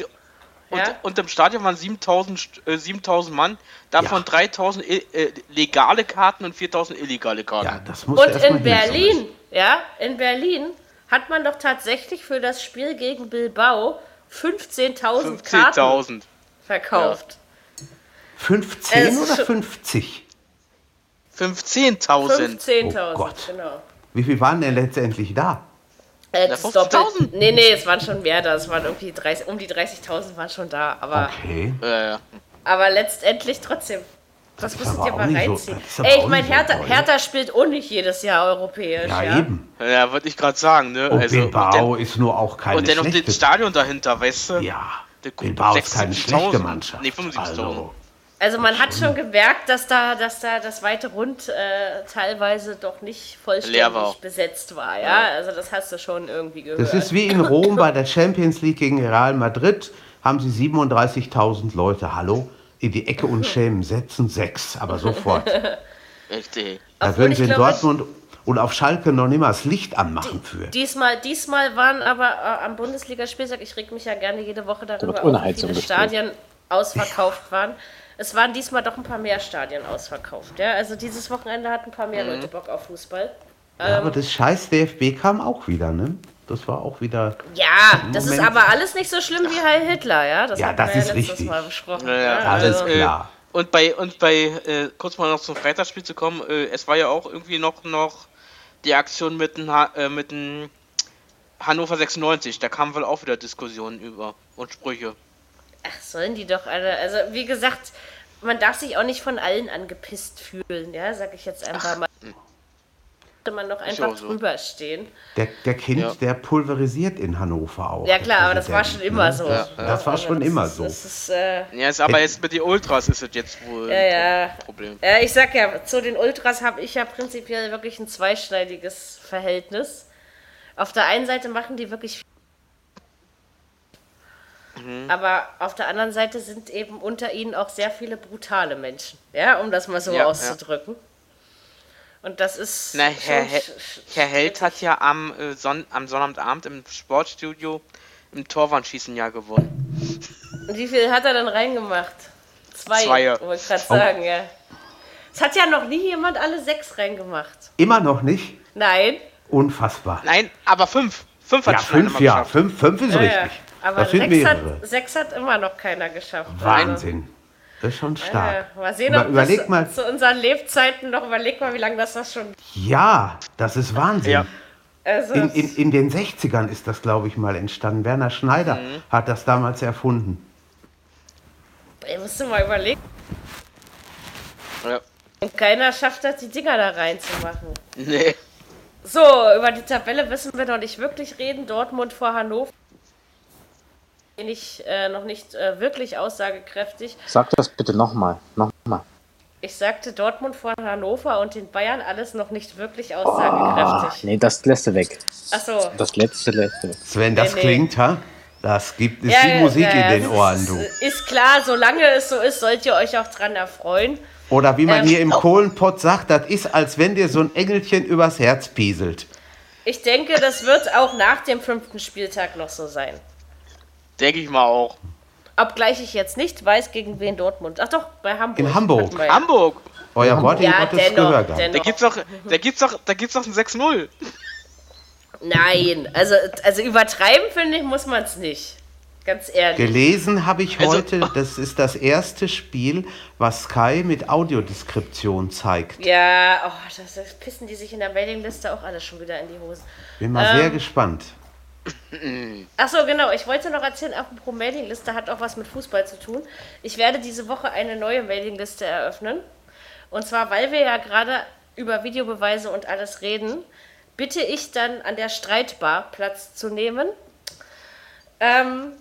Ja? und im Stadion waren 7000, St- äh, 7000 Mann, davon Ja. 3000 i- äh, legale Karten und 4000 illegale Karten. Ja, das muss Und in Berlin, ja, in Berlin hat man doch tatsächlich für das Spiel gegen Bilbao 15.000 Karten 15.000. verkauft. 15 Es ist oder schon- 50? 15.000. 15.000, Oh Gott. genau. Wie viel waren denn letztendlich da? Äh, Na, das ist 15.000? doppelt. Nee, nee, es waren schon mehr da. Es waren irgendwie 30, um die 30.000 waren schon da. Aber, Okay. Äh, aber letztendlich trotzdem. Das aber dir auch mal so- reinziehen. das aber Ey, ich meine, nicht so Hertha. Hertha spielt auch nicht jedes Jahr europäisch. Ja, Ja, eben. ja, wollte ich gerade sagen, ne? Und also, Bilbao und ist nur auch keine und dann noch schlechte... das Stadion dahinter, weißt du? ja, Der Bilbao ist keine 76.000. schlechte Mannschaft. Nee, 75.000. Also, Also man hat schon gemerkt, dass da, dass da das weite Rund äh, teilweise doch nicht vollständig besetzt war. Ja, also das hast du schon irgendwie gehört. das ist wie in Rom bei der Champions League gegen Real Madrid. Haben sie 37.000 Leute, hallo, in die Ecke und schämen, setzen sechs, aber sofort. Richtig. Da Obwohl würden sie in Dortmund und auf Schalke noch nicht mal das Licht anmachen für. Diesmal, diesmal waren aber äh, am Bundesligaspieltag, ich reg mich ja gerne jede Woche darüber ohne auf, wie Heizung viele. Stadien ausverkauft waren. Es waren diesmal doch ein paar mehr Stadien ausverkauft. Ja? Also dieses Wochenende hatten ein paar Mhm. mehr Leute Bock auf Fußball. Ja, aber das scheiß DFB kam auch wieder, ne? Das war auch wieder. Ja, das ist aber alles nicht so schlimm wie Heil Hitler, ja? Das Ja, hatten das wir ist ja letztes richtig. Mal besprochen. Ja, ja, Alles also, äh, klar. Und bei, und bei äh, kurz mal noch zum Freitagsspiel zu kommen, äh, es war ja auch irgendwie noch, noch die Aktion mit dem, Ha- äh, mit dem Hannover 96, da kamen wohl auch wieder Diskussionen über und Sprüche. Ach, sollen die doch alle. Also, wie gesagt, man darf sich auch nicht von allen angepisst fühlen, ja, sag ich jetzt einfach mal. Man doch einfach so. drüber stehen. Der, der Kind, Ja. der pulverisiert in Hannover auch. Ja, klar, aber das war schon immer ne? so. Ja, Das war schon das immer ist, so. Ist, äh, Ja, ist aber jetzt mit den Ultras ist es jetzt wohl ja, ja. ein Problem. Ja, ich sag ja, zu den Ultras habe ich ja prinzipiell wirklich ein zweischneidiges Verhältnis. Auf der einen Seite machen die wirklich Mhm. aber auf der anderen Seite sind eben unter ihnen auch sehr viele brutale Menschen, ja, um das mal so Ja, auszudrücken. Und das ist Na, Herr, schon He sch- sch- Herr Held hat ja am, äh, Son am Sonnabend im Sportstudio im Torwandschießen ja gewonnen. Und wie viel hat er dann reingemacht? Zwei, Zwei. wollte ich gerade sagen, ja. Es hat ja noch nie jemand alle sechs reingemacht. Immer noch nicht. Nein. Unfassbar. Nein, aber fünf. Fünf hat Ja, fünf, ja. Fünf, fünf ist Ja, richtig. ja. Aber das sind sechs hat, sechs hat immer noch keiner geschafft. Wahnsinn. Das ist schon Also, stark. äh, mal sehen, ob überleg das mal. zu unseren Lebzeiten noch, überleg mal, wie lange das das schon. Ja, das ist Wahnsinn. Ja. Also, In, in, in den 60ern ist das, glaube ich, mal entstanden. Werner Schneider Mhm. hat das damals erfunden. ey, musst du mal überlegen. Ja. Und keiner schafft das, die Dinger da reinzumachen. Nee. So, über die Tabelle wissen wir noch nicht wirklich reden. Dortmund vor Hannover. Ich, äh, noch nicht äh, wirklich aussagekräftig. Sag das bitte nochmal. Nochmal. Ich sagte Dortmund vor Hannover und den Bayern alles noch nicht wirklich Ah, aussagekräftig. nee, das lässt du weg. Achso. Das letzte lässt du weg. Sven, das Nee, nee. klingt, ha? Das gibt es Ja, die ja, Musik ja, in den Ohren, ist, du. Ist klar, solange es so ist, sollt ihr euch auch dran erfreuen. Oder wie man Ähm, hier im Kohlenpott sagt, das ist, als wenn dir so ein Engelchen übers Herz pieselt. Ich denke, das wird auch nach dem fünften Spieltag noch so sein. Denke ich mal auch. Obgleich ich jetzt nicht weiß, gegen wen Dortmund. Ach doch, bei Hamburg. In Hamburg. ja. Hamburg. Euer Wort in Ja, Gottes dennoch, Gehör gehabt. dennoch. Da gibt's doch, da gibt's doch, da gibt's doch ein 6-0. Nein, also, also übertreiben finde ich, muss man es nicht. Ganz ehrlich. Gelesen habe ich Also- heute, das ist das erste Spiel, was Sky mit Audiodeskription zeigt. Ja, oh, das, das pissen die sich in der Mailingliste auch alle schon wieder in die Hose. Bin mal sehr Ähm, gespannt. Achso, genau. Ich wollte noch erzählen, apropos Mailingliste hat auch was mit Fußball zu tun. Ich werde diese Woche eine neue Mailingliste eröffnen. Und zwar, weil wir ja gerade über Videobeweise und alles reden, bitte ich dann an der Streitbar Platz zu nehmen. Ähm,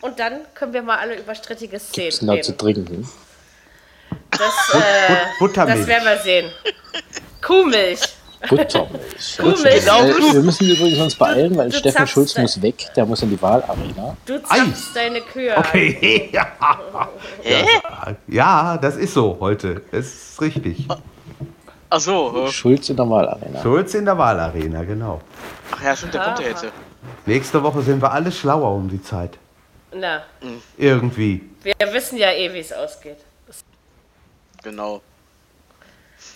und dann können wir mal alle über strittige Szenen Ist noch zu reden. trinken. Das, äh, But Buttermilch. das werden wir sehen. Kuhmilch. Buttermilch. Kuhmilch. Äh, wir müssen übrigens uns beeilen, weil Du Steffen Schulz muss weg. Der muss in die Wahlarena. Du zapfst deine Kühe. Okay, ja. Das, ja, das ist so heute. Das ist richtig. Ach so, äh, Schulz in der Wahlarena. Schulz in der Wahlarena, genau. ach ja, stimmt, der kommt ja jetzt. Nächste Woche sind wir alle schlauer um die Zeit. Na, Irgendwie. wir wissen ja eh, wie es ausgeht. Genau.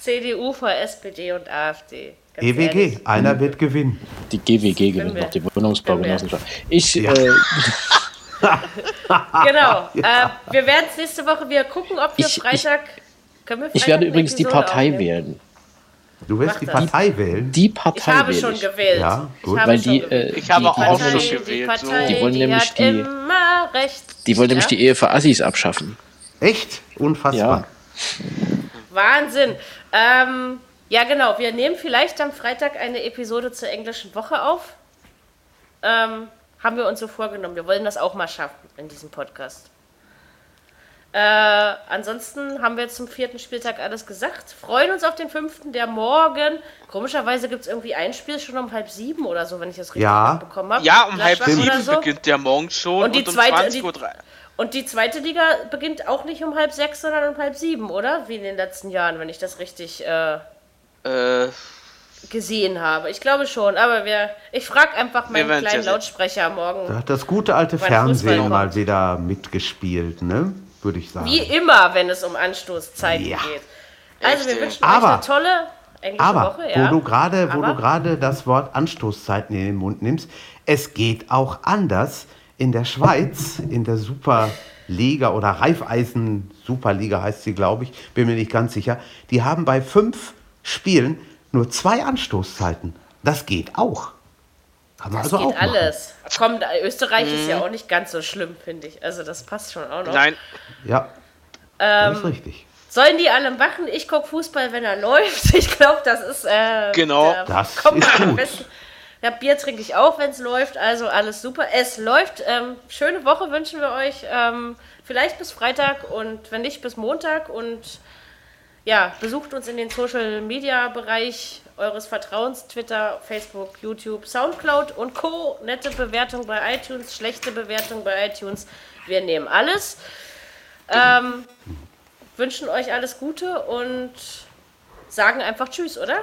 CDU vor SPD und AfD. Ganz EWG, ehrlich. einer wird gewinnen. Die GWG gewinnt noch, die Wohnungsbaugenossenschaft. Ich, Ja. äh, Genau. Äh, wir werden es nächste Woche wieder gucken, ob wir Ich- ich- Freitag. können wir ich Freitag werde eine übrigens die Episode Partei aufnehmen? wählen. Du wirst Mach die das. Partei wählen. Die Ich Partei habe wähle schon ich. gewählt. Ja, gut. Ich habe Weil schon die, gewählt. äh, Ich habe die, auch Partei, schon die gewählt, Partei, so. Die wollen nämlich hat die- immer recht. die wollen nämlich Ja? die Ehe für Assis abschaffen. Echt? Unfassbar. Wahnsinn. Ähm, ja, genau. Wir nehmen vielleicht am Freitag eine Episode zur englischen Woche auf. Ähm, haben wir uns so vorgenommen. Wir wollen das auch mal schaffen in diesem Podcast. Äh, ansonsten haben wir jetzt zum vierten Spieltag alles gesagt. Freuen uns auf den fünften, der morgen. Komischerweise gibt es irgendwie ein Spiel schon um halb sieben oder so, wenn ich das richtig Ja. mitbekommen habe. Ja, um halb Gladbach oder sieben so. beginnt der morgen schon Und die um zweite- 20 die- Uhr. Und die zweite Liga beginnt auch nicht um halb sechs, sondern um halb sieben, oder? Wie in den letzten Jahren, wenn ich das richtig äh, Äh, gesehen habe. Ich glaube schon, aber wir, ich frage einfach meinen ja kleinen sehen. Lautsprecher morgen. Da hat das gute alte Fernsehen mal wieder mitgespielt, ne? Würde ich sagen. Wie immer, wenn es um Anstoßzeiten Ja. geht. Also wir wünschen ey. euch Aber- eine tolle englische Aber Woche. Ja. wo du gerade, wo Aber- du gerade das Wort Anstoßzeiten in den Mund nimmst, es geht auch anders in der Schweiz, in der Superliga oder Raiffeisen Superliga heißt sie, glaube ich, bin mir nicht ganz sicher. Die haben bei fünf Spielen nur zwei Anstoßzeiten. Das geht auch. Kann man Das also geht auch machen. alles. Komm, Österreich ist ja auch nicht ganz so schlimm, finde ich. Also das passt schon auch noch. nein, Ja, Ähm, das ist richtig. Sollen die alle machen? Ich gucke Fußball, wenn er läuft. Ich glaube, das ist. Äh, Genau. Das Kommt ist am gut. besten. Ja, Bier trinke ich auch, wenn es läuft. Also alles super. Es läuft. Ähm, schöne Woche wünschen wir euch. Ähm, vielleicht bis Freitag und wenn nicht bis Montag. Und ja, besucht uns in den Social Media Bereich eures Vertrauens: Twitter, Facebook, YouTube, Soundcloud und Co. Nette Bewertung bei iTunes, schlechte Bewertung bei iTunes. Wir nehmen alles. Ähm, wünschen euch alles Gute und sagen einfach Tschüss, oder?